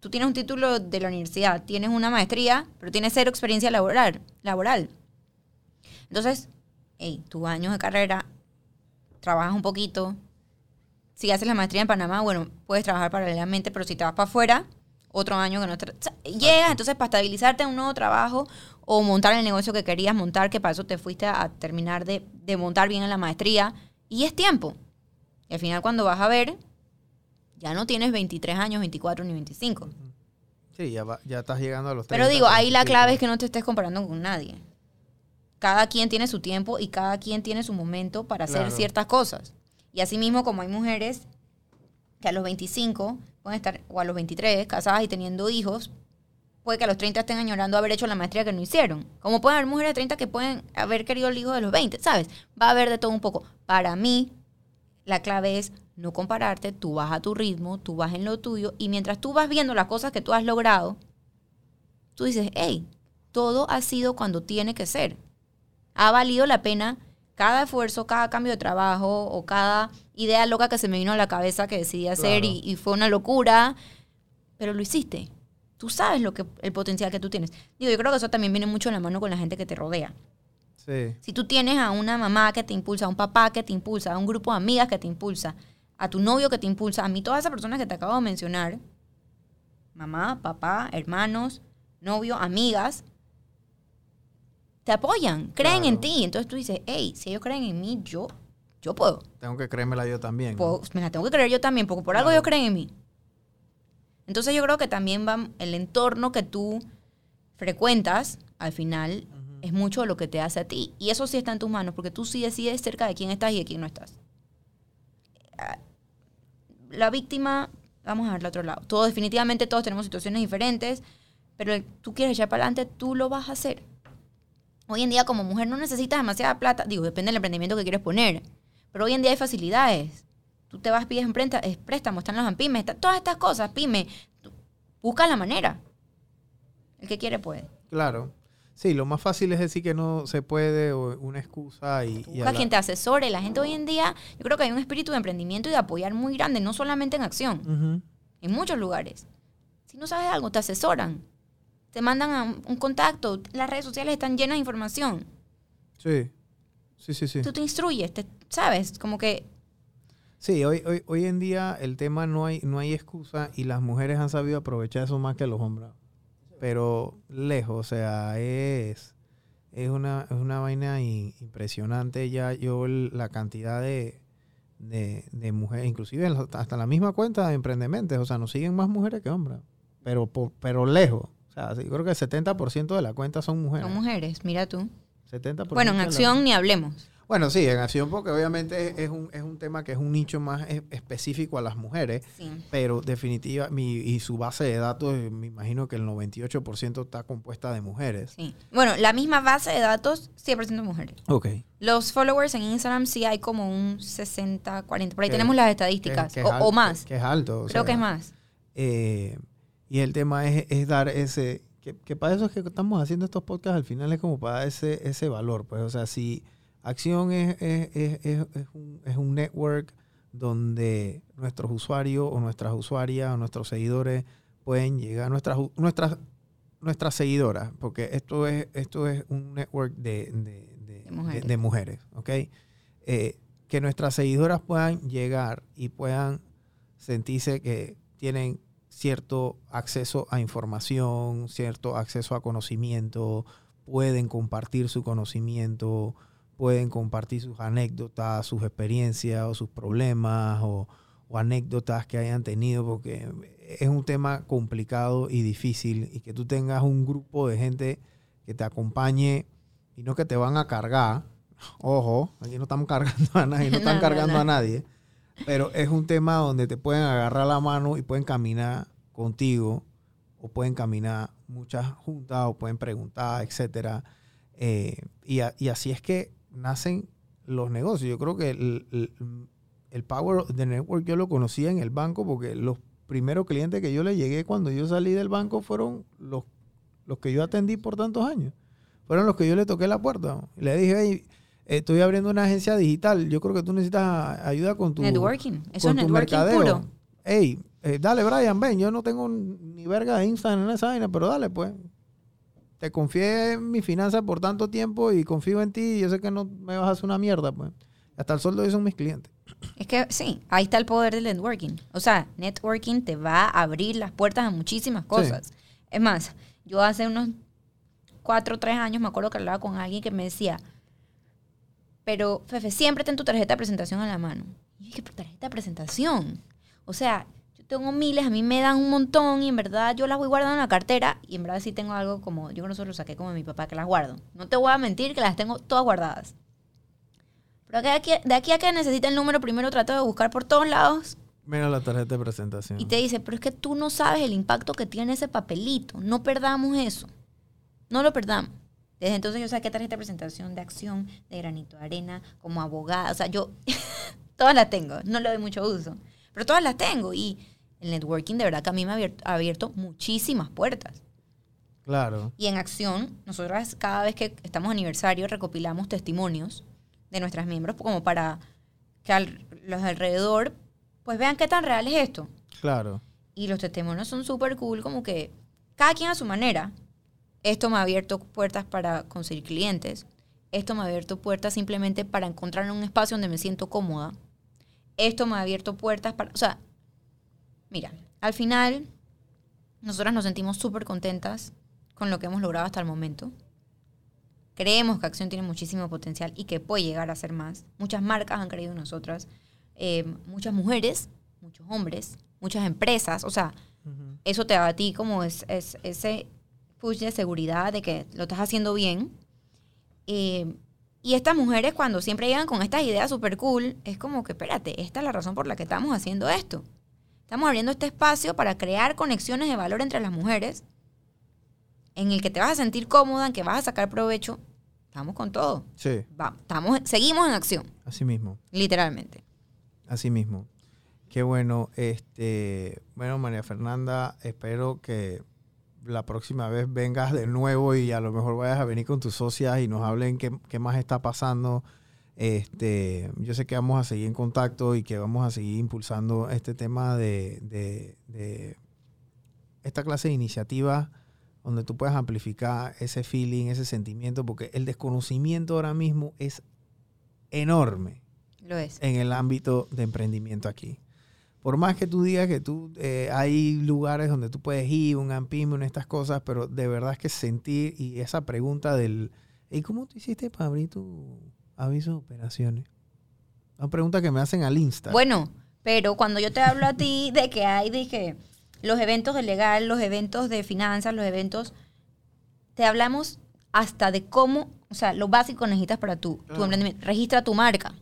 tú tienes un título de la universidad, tienes una maestría, pero tienes cero experiencia laboral. laboral. Entonces, hey, tus años de carrera, trabajas un poquito, si haces la maestría en Panamá, bueno, puedes trabajar paralelamente, pero si te vas para afuera, otro año que no... llegas, entonces, para estabilizarte en un nuevo trabajo o montar el negocio que querías montar, que para eso te fuiste a terminar de, de montar bien en la maestría, y es tiempo. Y al final, cuando vas a ver, ya no tienes 23 años, 24 ni 25. Sí, ya, va- ya estás llegando a los Pero 30, digo, ahí la 35. clave es que no te estés comparando con nadie. Cada quien tiene su tiempo y cada quien tiene su momento para hacer Claro. ciertas cosas. Y así mismo como hay mujeres que a los 25 pueden estar, o a los 23, casadas y teniendo hijos, puede que a los 30 estén añorando haber hecho la maestría que no hicieron. Como pueden haber mujeres de 30 que pueden haber querido el hijo de los 20, ¿sabes? Va a haber de todo un poco. Para mí, la clave es no compararte, tú vas a tu ritmo, tú vas en lo tuyo, y mientras tú vas viendo las cosas que tú has logrado, tú dices, hey, todo ha sido cuando tiene que ser. Ha valido la pena cada esfuerzo, cada cambio de trabajo o cada idea loca que se me vino a la cabeza que decidí hacer Claro. y, y fue una locura, pero lo hiciste. Tú sabes lo que, el potencial que tú tienes. Digo, yo creo que eso también viene mucho en la mano con la gente que te rodea. Sí. Si tú tienes a una mamá que te impulsa, a un papá que te impulsa, a un grupo de amigas que te impulsa, a tu novio que te impulsa, a mí todas esas personas que te acabo de mencionar, mamá, papá, hermanos, novio, amigas, te apoyan, creen en ti. Entonces tú dices, hey, si ellos creen en mí, yo, yo puedo. Tengo que creérmela yo también. me la tengo que creer yo también, porque por algo Claro. ellos creen en mí. Entonces yo creo que también va el entorno que tú frecuentas, al final, es mucho lo que te hace a ti. Y eso sí está en tus manos, porque tú sí decides cerca de quién estás y de quién no estás. Ah, la víctima, vamos a ver el otro lado. Todos, definitivamente todos tenemos situaciones diferentes, pero tú quieres echar para adelante, tú lo vas a hacer. Hoy en día como mujer no necesitas demasiada plata, digo, depende del emprendimiento que quieres poner, pero hoy en día hay facilidades. Tú te vas, pides es préstamo, están las pymes, está- todas estas cosas, pyme, busca la manera. El que quiere puede. Claro. Sí, lo más fácil es decir que no se puede o una excusa y... y a Busca la- quien te asesore. La gente hoy en día, yo creo que hay un espíritu de emprendimiento y de apoyar muy grande, no solamente en acción, en muchos lugares. Si no sabes algo, te asesoran. Te mandan a un, un contacto. Las redes sociales están llenas de información. Sí. Sí, sí, sí. Tú te instruyes, te, ¿sabes? Como que Sí, hoy, hoy, hoy en día el tema no hay, no hay excusa y las mujeres han sabido aprovechar eso más que los hombres. Pero lejos, o sea, es, es, una, es una vaina impresionante ya yo la cantidad de, de, de mujeres, inclusive hasta la misma cuenta de emprendimientos, o sea, nos siguen más mujeres que hombres, pero, por- pero lejos. O sea, yo creo que el 70% de la cuenta son mujeres. son mujeres, mira tú. 70% Bueno, en la- acción ni hablemos. Bueno, sí, en acción porque obviamente es- un, es un tema que es un nicho más es- específico a las mujeres, Sí. pero definitiva, mi, y su base de datos, me imagino que el 98% está compuesta de mujeres. sí. Bueno, la misma base de datos, 100% mujeres. Ok. Los followers en Instagram sí hay como un 60, 40. Por ahí Que- tenemos las Que- estadísticas. que es o, más. Que, es alto. o Creo que es más. eh, y el tema es, es dar ese, que, que para eso es que estamos haciendo estos podcasts, al final es como para dar ese, ese valor. Pues, o sea, si Acción es, es, es- un, es un network donde nuestros usuarios o nuestras usuarias o nuestros seguidores pueden llegar, nuestras, nuestras, nuestras seguidoras, porque esto es, esto es un network de, de- de- De mujeres. mujeres, ¿ok? Eh, que nuestras seguidoras puedan llegar y puedan sentirse que tienen cierto acceso a información, cierto acceso a conocimiento, pueden compartir su conocimiento, pueden compartir sus anécdotas, sus experiencias o sus problemas o, o anécdotas que hayan tenido, porque es un tema complicado y difícil y que tú tengas un grupo de gente que te acompañe y no que te van a cargar. Ojo, aquí no estamos cargando a nadie, no están *laughs* No, no, cargando no. a nadie. Pero es un tema donde te pueden agarrar la mano y pueden caminar contigo, o pueden caminar muchas juntas, o pueden preguntar, etcétera. Eh, y, a- y así es que nacen los negocios. Yo creo que el, el, el Power de Network yo lo conocía en el banco porque los primeros clientes que yo le llegué cuando yo salí del banco fueron los, los que yo atendí por tantos años. Fueron los que yo le toqué la puerta. Le dije, "Hey, estoy abriendo una agencia digital. Yo creo que tú necesitas ayuda con tu, networking. Eso es networking mercadeo. puro. Ey, eh, dale, Brian, ven. Yo no tengo ni verga de Instagram en esa vaina, pero dale, pues. Te confié en mi finanzas por tanto tiempo y confío en ti y yo sé que no me vas a hacer una mierda, pues. Hasta el sueldo de ellos son mis clientes. Es que sí, ahí está el poder del networking. O sea, networking te va a abrir las puertas a muchísimas cosas. Es más, yo hace unos cuatro o tres años me acuerdo que hablaba con alguien que me decía, pero Fefe, siempre ten tu tarjeta de presentación a la mano. Y yo dije, pero tarjeta de presentación. O sea, tengo miles, a mí me dan un montón y en verdad yo las voy guardando en la cartera y en verdad sí tengo algo como, yo no solo lo saqué como de mi papá que las guardo. No te voy a mentir que las tengo todas guardadas. Pero de aquí, de aquí a que necesite el número, primero trato de buscar por todos lados Mira la tarjeta de presentación. y te dice, pero es que tú no sabes el impacto que tiene ese papelito. No perdamos eso. No lo perdamos. Desde entonces yo saqué tarjeta de presentación de acción, de granito de arena, como abogada. O sea, yo *laughs* todas las tengo. No le doy mucho uso. Pero todas las tengo. Y el networking de verdad que a mí me ha abierto, ha abierto muchísimas puertas. Claro. Y en acción, nosotras cada vez que estamos aniversario recopilamos testimonios de nuestras miembros como para que al- los de alrededor pues vean qué tan real es esto. Claro. Y los testimonios son súper cool, como que cada quien a su manera. Esto me ha abierto puertas para conseguir clientes. Esto me ha abierto puertas simplemente para encontrar un espacio donde me siento cómoda. Esto me ha abierto puertas para... O sea, mira, al final nosotras nos sentimos súper contentas con lo que hemos logrado hasta el momento. Creemos que Acción tiene muchísimo potencial y que puede llegar a ser más. Muchas marcas han creído en nosotras. Eh, muchas mujeres, muchos hombres, muchas empresas. O sea, eso te da a ti como es, es- ese push de seguridad de que lo estás haciendo bien. Eh, y estas mujeres cuando siempre llegan con estas ideas súper cool, es como que, espérate, esta es la razón por la que estamos haciendo esto. Estamos abriendo este espacio para crear conexiones de valor entre las mujeres en el que te vas a sentir cómoda, en que vas a sacar provecho. Estamos con todo. Sí, estamos, seguimos en acción, así mismo. literalmente. Así mismo. Qué bueno. Este, bueno, María Fernanda, espero que la próxima vez vengas de nuevo y a lo mejor vayas a venir con tus socias y nos hablen qué, qué más está pasando. Este, yo sé que vamos a seguir en contacto y que vamos a seguir impulsando este tema de, de- de esta clase de iniciativas donde tú puedas amplificar ese feeling, ese sentimiento, porque el desconocimiento ahora mismo es enorme Lo es. en el ámbito de emprendimiento aquí. Por más que tú digas que tú eh, hay lugares donde tú puedes ir, un AMPIM, una estas cosas, pero de verdad es que sentir y esa pregunta del ¿y cómo tú hiciste para abrir tu aviso de operaciones? Una pregunta que me hacen al Insta. Bueno, pero cuando yo te hablo a ti de que hay, dije, los eventos de legal, los eventos de finanzas, los eventos, te hablamos hasta de cómo, o sea, lo básico necesitas para tu, tu emprendimiento. Registra tu marca.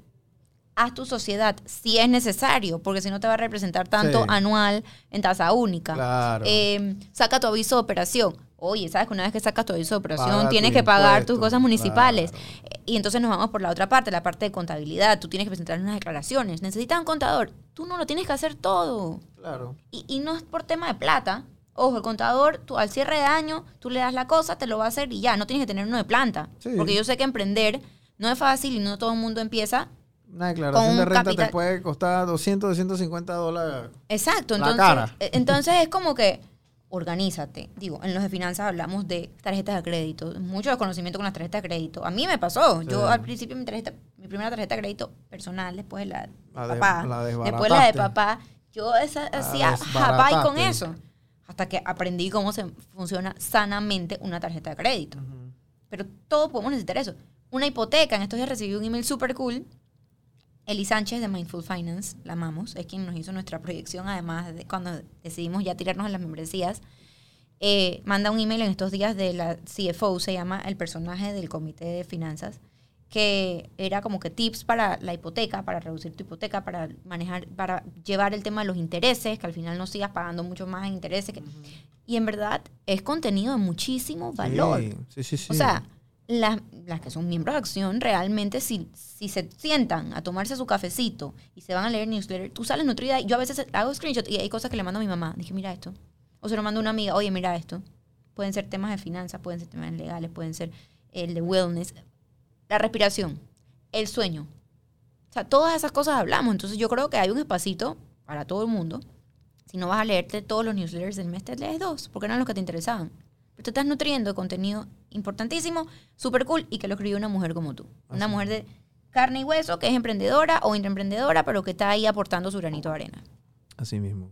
Haz tu sociedad si es necesario, porque si no te va a representar tanto Sí. anual en tasa única. Claro. Eh, saca tu aviso de operación. Oye, ¿sabes que una vez que sacas tu aviso de operación tienes que pagar tus cosas municipales? claro. Y entonces nos vamos por la otra parte, la parte de contabilidad. Tú tienes que presentar unas declaraciones. Necesitas un contador. Tú no lo tienes que hacer todo. claro. Y, y no es por tema de plata. Ojo, el contador, tú al cierre de año, tú le das la cosa, te lo va a hacer y ya. No tienes que tener uno de planta. Sí. Porque yo sé que emprender no es fácil y no todo el mundo empieza. Una declaración Con de renta capital- te puede costar 200, 250 dólares. Exacto. La Entonces, cara. eh, entonces es como que organízate. Digo, en los de finanzas hablamos de tarjetas de crédito. Mucho desconocimiento con las tarjetas de crédito. A mí me pasó. Yo al principio mi tarjeta, mi primera tarjeta de crédito personal, después la, La de papá, la después la de papá, yo esa- hacía japay con eso. Hasta que aprendí cómo se funciona sanamente una tarjeta de crédito. Pero todos podemos necesitar eso. Una hipoteca. En estos días recibí un email súper cool. Eli Sánchez de Mindful Finance, la amamos, es quien nos hizo nuestra proyección, además de cuando decidimos ya tirarnos a las membresías. Eh, manda un email en estos días de la CFO, se llama el personaje del comité de finanzas, que era como que tips para la hipoteca, para reducir tu hipoteca, para manejar, para llevar el tema de los intereses, que al final no sigas pagando mucho más en intereses. que- y en verdad es contenido de muchísimo valor. Sí, sí, sí. sí. O sea, las, que son miembros de acción, realmente si, si se sientan a tomarse su cafecito y se van a leer newsletter, tú sales nutrida. Yo a veces hago screenshot y hay cosas que le mando a mi mamá. Dije, mira esto. O se lo mando a una amiga, oye, mira esto. Pueden ser temas de finanzas, pueden ser temas legales, pueden ser el de wellness. La respiración, el sueño. O sea, todas esas cosas hablamos. Entonces yo creo que hay un espacito para todo el mundo. Si no vas a leerte todos los newsletters del mes, lees dos, porque eran los que te interesaban. Pero te estás nutriendo de contenido importantísimo, súper cool, y que lo escribió una mujer como tú. Una mujer de carne y hueso, que es emprendedora o intraemprendedora, pero que está ahí aportando su granito de arena. Así mismo.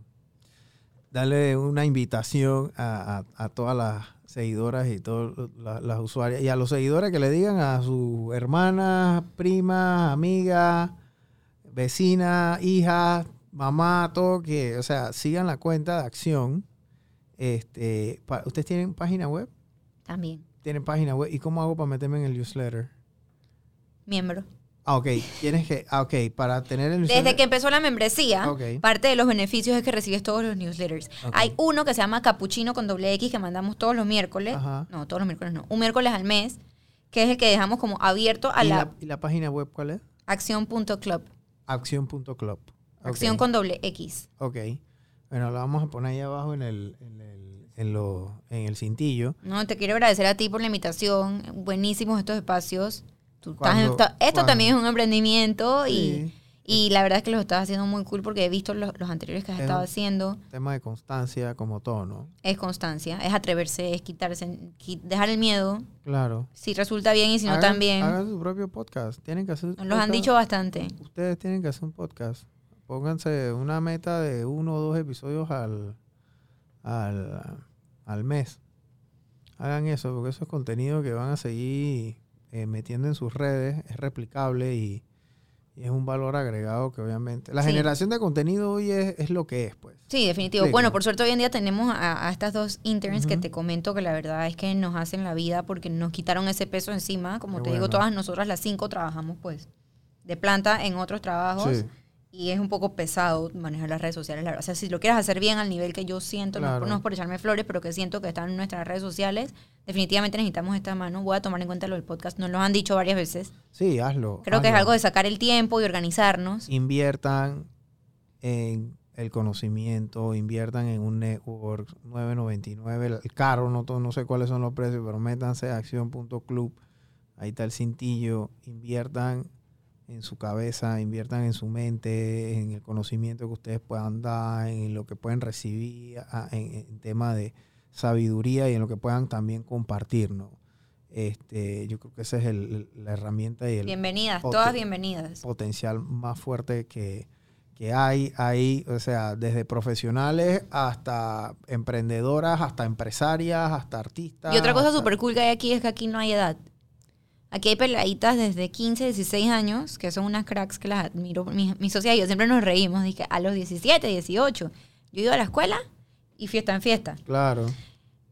Dale una invitación a, a- a todas las seguidoras y todas la- las usuarias y a los seguidores que le digan a sus hermanas, primas, amigas, vecinas, hijas, mamá, todo que, o sea, sigan la cuenta de acción. Este, pa- ¿Ustedes tienen página web? También. Tienen página web. ¿Y cómo hago para meterme en el newsletter? Miembro. Ah, ok. Tienes que, ah, ok, para tener el newsletter. Desde que empezó la membresía, Ok. parte de los beneficios es que recibes todos los newsletters. Hay uno que se llama Capuchino con doble X que mandamos todos los miércoles. Ajá. No, todos los miércoles no. Un miércoles al mes, que es el que dejamos como abierto a ¿Y la, la, y la página web cuál es? acción.club. Acción.club. Acción Ok. con doble X. Ok. Bueno, la vamos a poner ahí abajo en el, en el, en lo, en el cintillo. No, te quiero agradecer a ti por la invitación. Buenísimos estos espacios. Tú Cuando- esto cuando- también es un emprendimiento y, Sí. y la verdad es que los estás haciendo muy cool porque he visto los, los anteriores que has Es estado haciendo. Tema de constancia, como todo, ¿no? Es constancia, es atreverse, es quitarse, qui- dejar el miedo. Claro. Si resulta bien y si no Hagan- también. Hagan su propio podcast. Tienen que hacer. Nos los han dicho bastante. Ustedes tienen que hacer un podcast. Pónganse una meta de uno o dos episodios al, al, al mes. Hagan eso, porque eso es contenido que van a seguir eh, metiendo en sus redes, es replicable y, y es un valor agregado que obviamente... La Sí. generación de contenido hoy es, es lo que es, pues. Sí, definitivo. Sí. Bueno, por suerte hoy en día tenemos a, a estas dos interns que te comento que la verdad es que nos hacen la vida porque nos quitaron ese peso encima. Como Qué te digo, todas nosotras las cinco trabajamos pues de planta en otros trabos. Sí. Y es un poco pesado manejar las redes sociales. la verdad. O sea, si lo quieres hacer bien al nivel que yo siento, no es por- Claro. no, es por echarme flores, pero que siento que están en nuestras redes sociales, definitivamente necesitamos esta mano. Voy a tomar en cuenta lo del podcast, nos lo han dicho varias veces. Sí, hazlo. Creo que es algo de sacar el tiempo y organizarnos. inviertan en el conocimiento, inviertan en un network 9.99, el- caro, no, no sé cuáles son los precios, pero métanse a acción.club, ahí está el cintillo, inviertan en su cabeza, inviertan en su mente, en el conocimiento que ustedes puedan dar, en lo que pueden recibir, en, en tema de sabiduría y en lo que puedan también compartir, ¿no? Este, yo creo que esa es el- la herramienta y el, Bienvenidas, todas bienvenidas. potencial más fuerte que, que hay ahí, o sea, desde profesionales hasta emprendedoras, hasta empresarias, hasta artistas. Y otra cosa súper cool que hay aquí es que aquí no hay edad. Aquí hay peladitas desde 15, 16 años, que son unas cracks que las admiro. Mi, mi socia y yo siempre nos reímos. Dije, a los 17, 18. Yo iba a la escuela y fiesta en fiesta. Claro,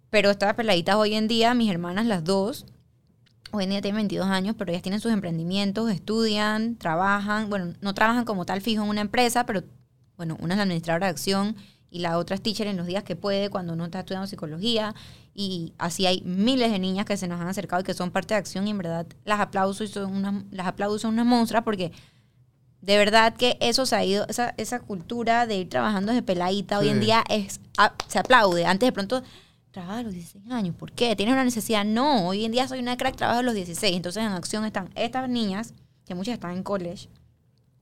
Pero estas peladitas hoy en día, mis hermanas, las dos, hoy en día tienen 22 años, pero ellas tienen sus emprendimientos, estudian, trabajan. Bueno, no trabajan como tal fijo en una empresa, pero bueno, una es la administradora de acción y la otra es teacher en los días que puede, cuando uno está estudiando psicología. Y así hay miles de niñas que se nos han acercado y que son parte de acción y en verdad las aplauso y son unas, las son unas monstruas porque de verdad que eso se ha ido, esa, esa cultura de ir trabajando desde peladita hoy en día es, a- se aplaude. Antes de pronto, trabaja a los 16 años, ¿por qué? ¿Tienes una necesidad? No, hoy en día soy una crack, trabajo a los 16. Entonces en acción están estas niñas, que muchas están en college,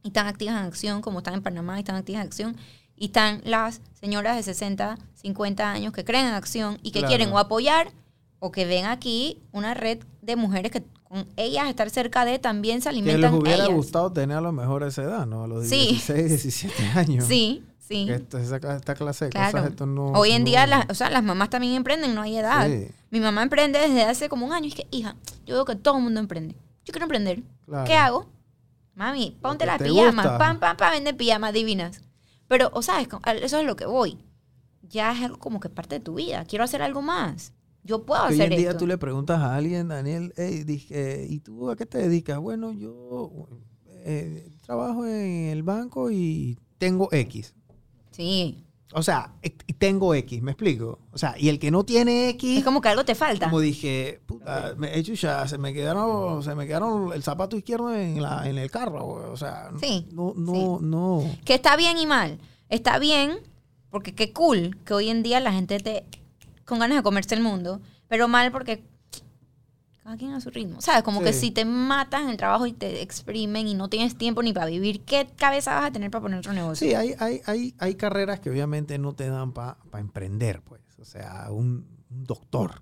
y están activas en acción, como están en Panamá y están activas en acción, y están las señoras de 60, 50 años que creen en acción y que Claro. quieren o apoyar o que ven aquí una red de mujeres que con ellas estar cerca de también se que les alimentan hubiera ellas. gustado tener a lo mejor esa edad, ¿no? A los Sí. 16, 17 años. Sí, sí. Cla- esta clase de Claro. cosas, esto no... Hoy en día, no- las, o sea, las mamás también emprenden, no hay edad. Sí. Mi mamá emprende desde hace como un año. Y es que, hija, yo veo que todo el mundo emprende. Yo quiero emprender. Claro. ¿Qué hago? Mami, ponte que la te pijama. gusta. Pam, pam, pam, vende pijamas divinas. Pero, o sabes, eso es lo que voy. Ya es algo como que parte de tu vida. Quiero hacer algo más. Yo puedo Que hoy hacer en día esto. tú le preguntas a alguien, Daniel, "Ey, dije, ¿y tú a qué te dedicas? Bueno, yo eh, trabajo en el banco y tengo X. Sí. O sea, e- y tengo X, ¿me explico? O sea, y el que no tiene X, Es como que algo te falta. como dije, puta, me, chucha, se me quedaron, se me quedaron el zapato izquierdo en, la, en el carro, güey. o sea, Sí, no, no, no. Que está bien y mal. Está bien, porque qué cool que hoy en día la gente te con ganas de comerse el mundo, pero mal porque cada quien a su ritmo. ¿Sabes? Como que Sí. si te matan en el trabajo y te exprimen y no tienes tiempo ni para vivir, ¿qué cabeza vas a tener para poner otro negocio? Sí, hay, hay, hay, hay carreras que obviamente no te dan para emprender, pues. O sea, un, un doctor.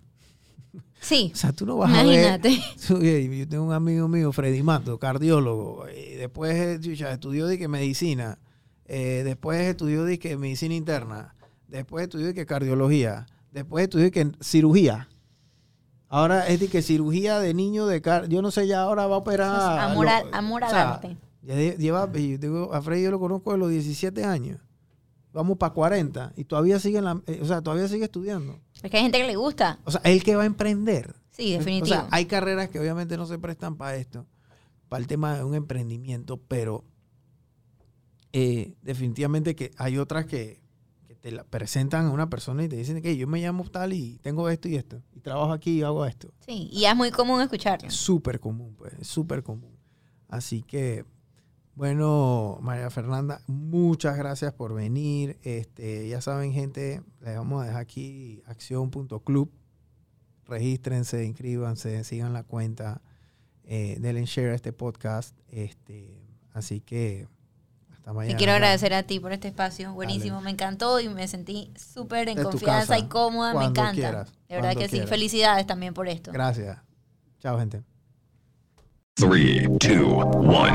Sí, *laughs* O sea, tú no vas a ver imagínate. *laughs* Yo tengo un amigo mío, Freddy Mato, cardiólogo. Y después chucha, estudió de que medicina. eh, después estudió de que medicina interna. Después estudió de que cardiología. Después estudió de que cirugía. Ahora es de que cirugía de niño de car yo no sé ya ahora va a operar. Amor, al- amor o al sea, arte. ya lleva, yo digo, a Freddy yo lo conozco de los 17 años. Vamos para 40 y todavía sigue en la, eh, o sea, todavía sigue estudiando. Es que hay gente que le gusta. O sea, él que va a emprender. Sí, definitivo. O sea, hay carreras que obviamente no se prestan para esto, para el tema de un emprendimiento, pero eh, definitivamente que hay otras que te la presentan a una persona y te dicen que yo me llamo tal y tengo esto y esto, y trabajo aquí y hago esto. sí, y es muy común escucharlo. Es súper común, pues, es súper común. Así que, bueno, María Fernanda, muchas gracias por venir. Este, ya saben, gente, les vamos a dejar aquí acción.club. Regístrense, inscríbanse, sigan la cuenta, eh, denle share a este podcast. Este, así que, hasta mañana. Te quiero agradecer a ti por este espacio, buenísimo, Dale. me encantó y me sentí súper en Es confianza y cómoda, me cuando encanta. quieras, de verdad que sí, quieras. felicidades también por esto. Gracias. Chao, gente. Three, two, one.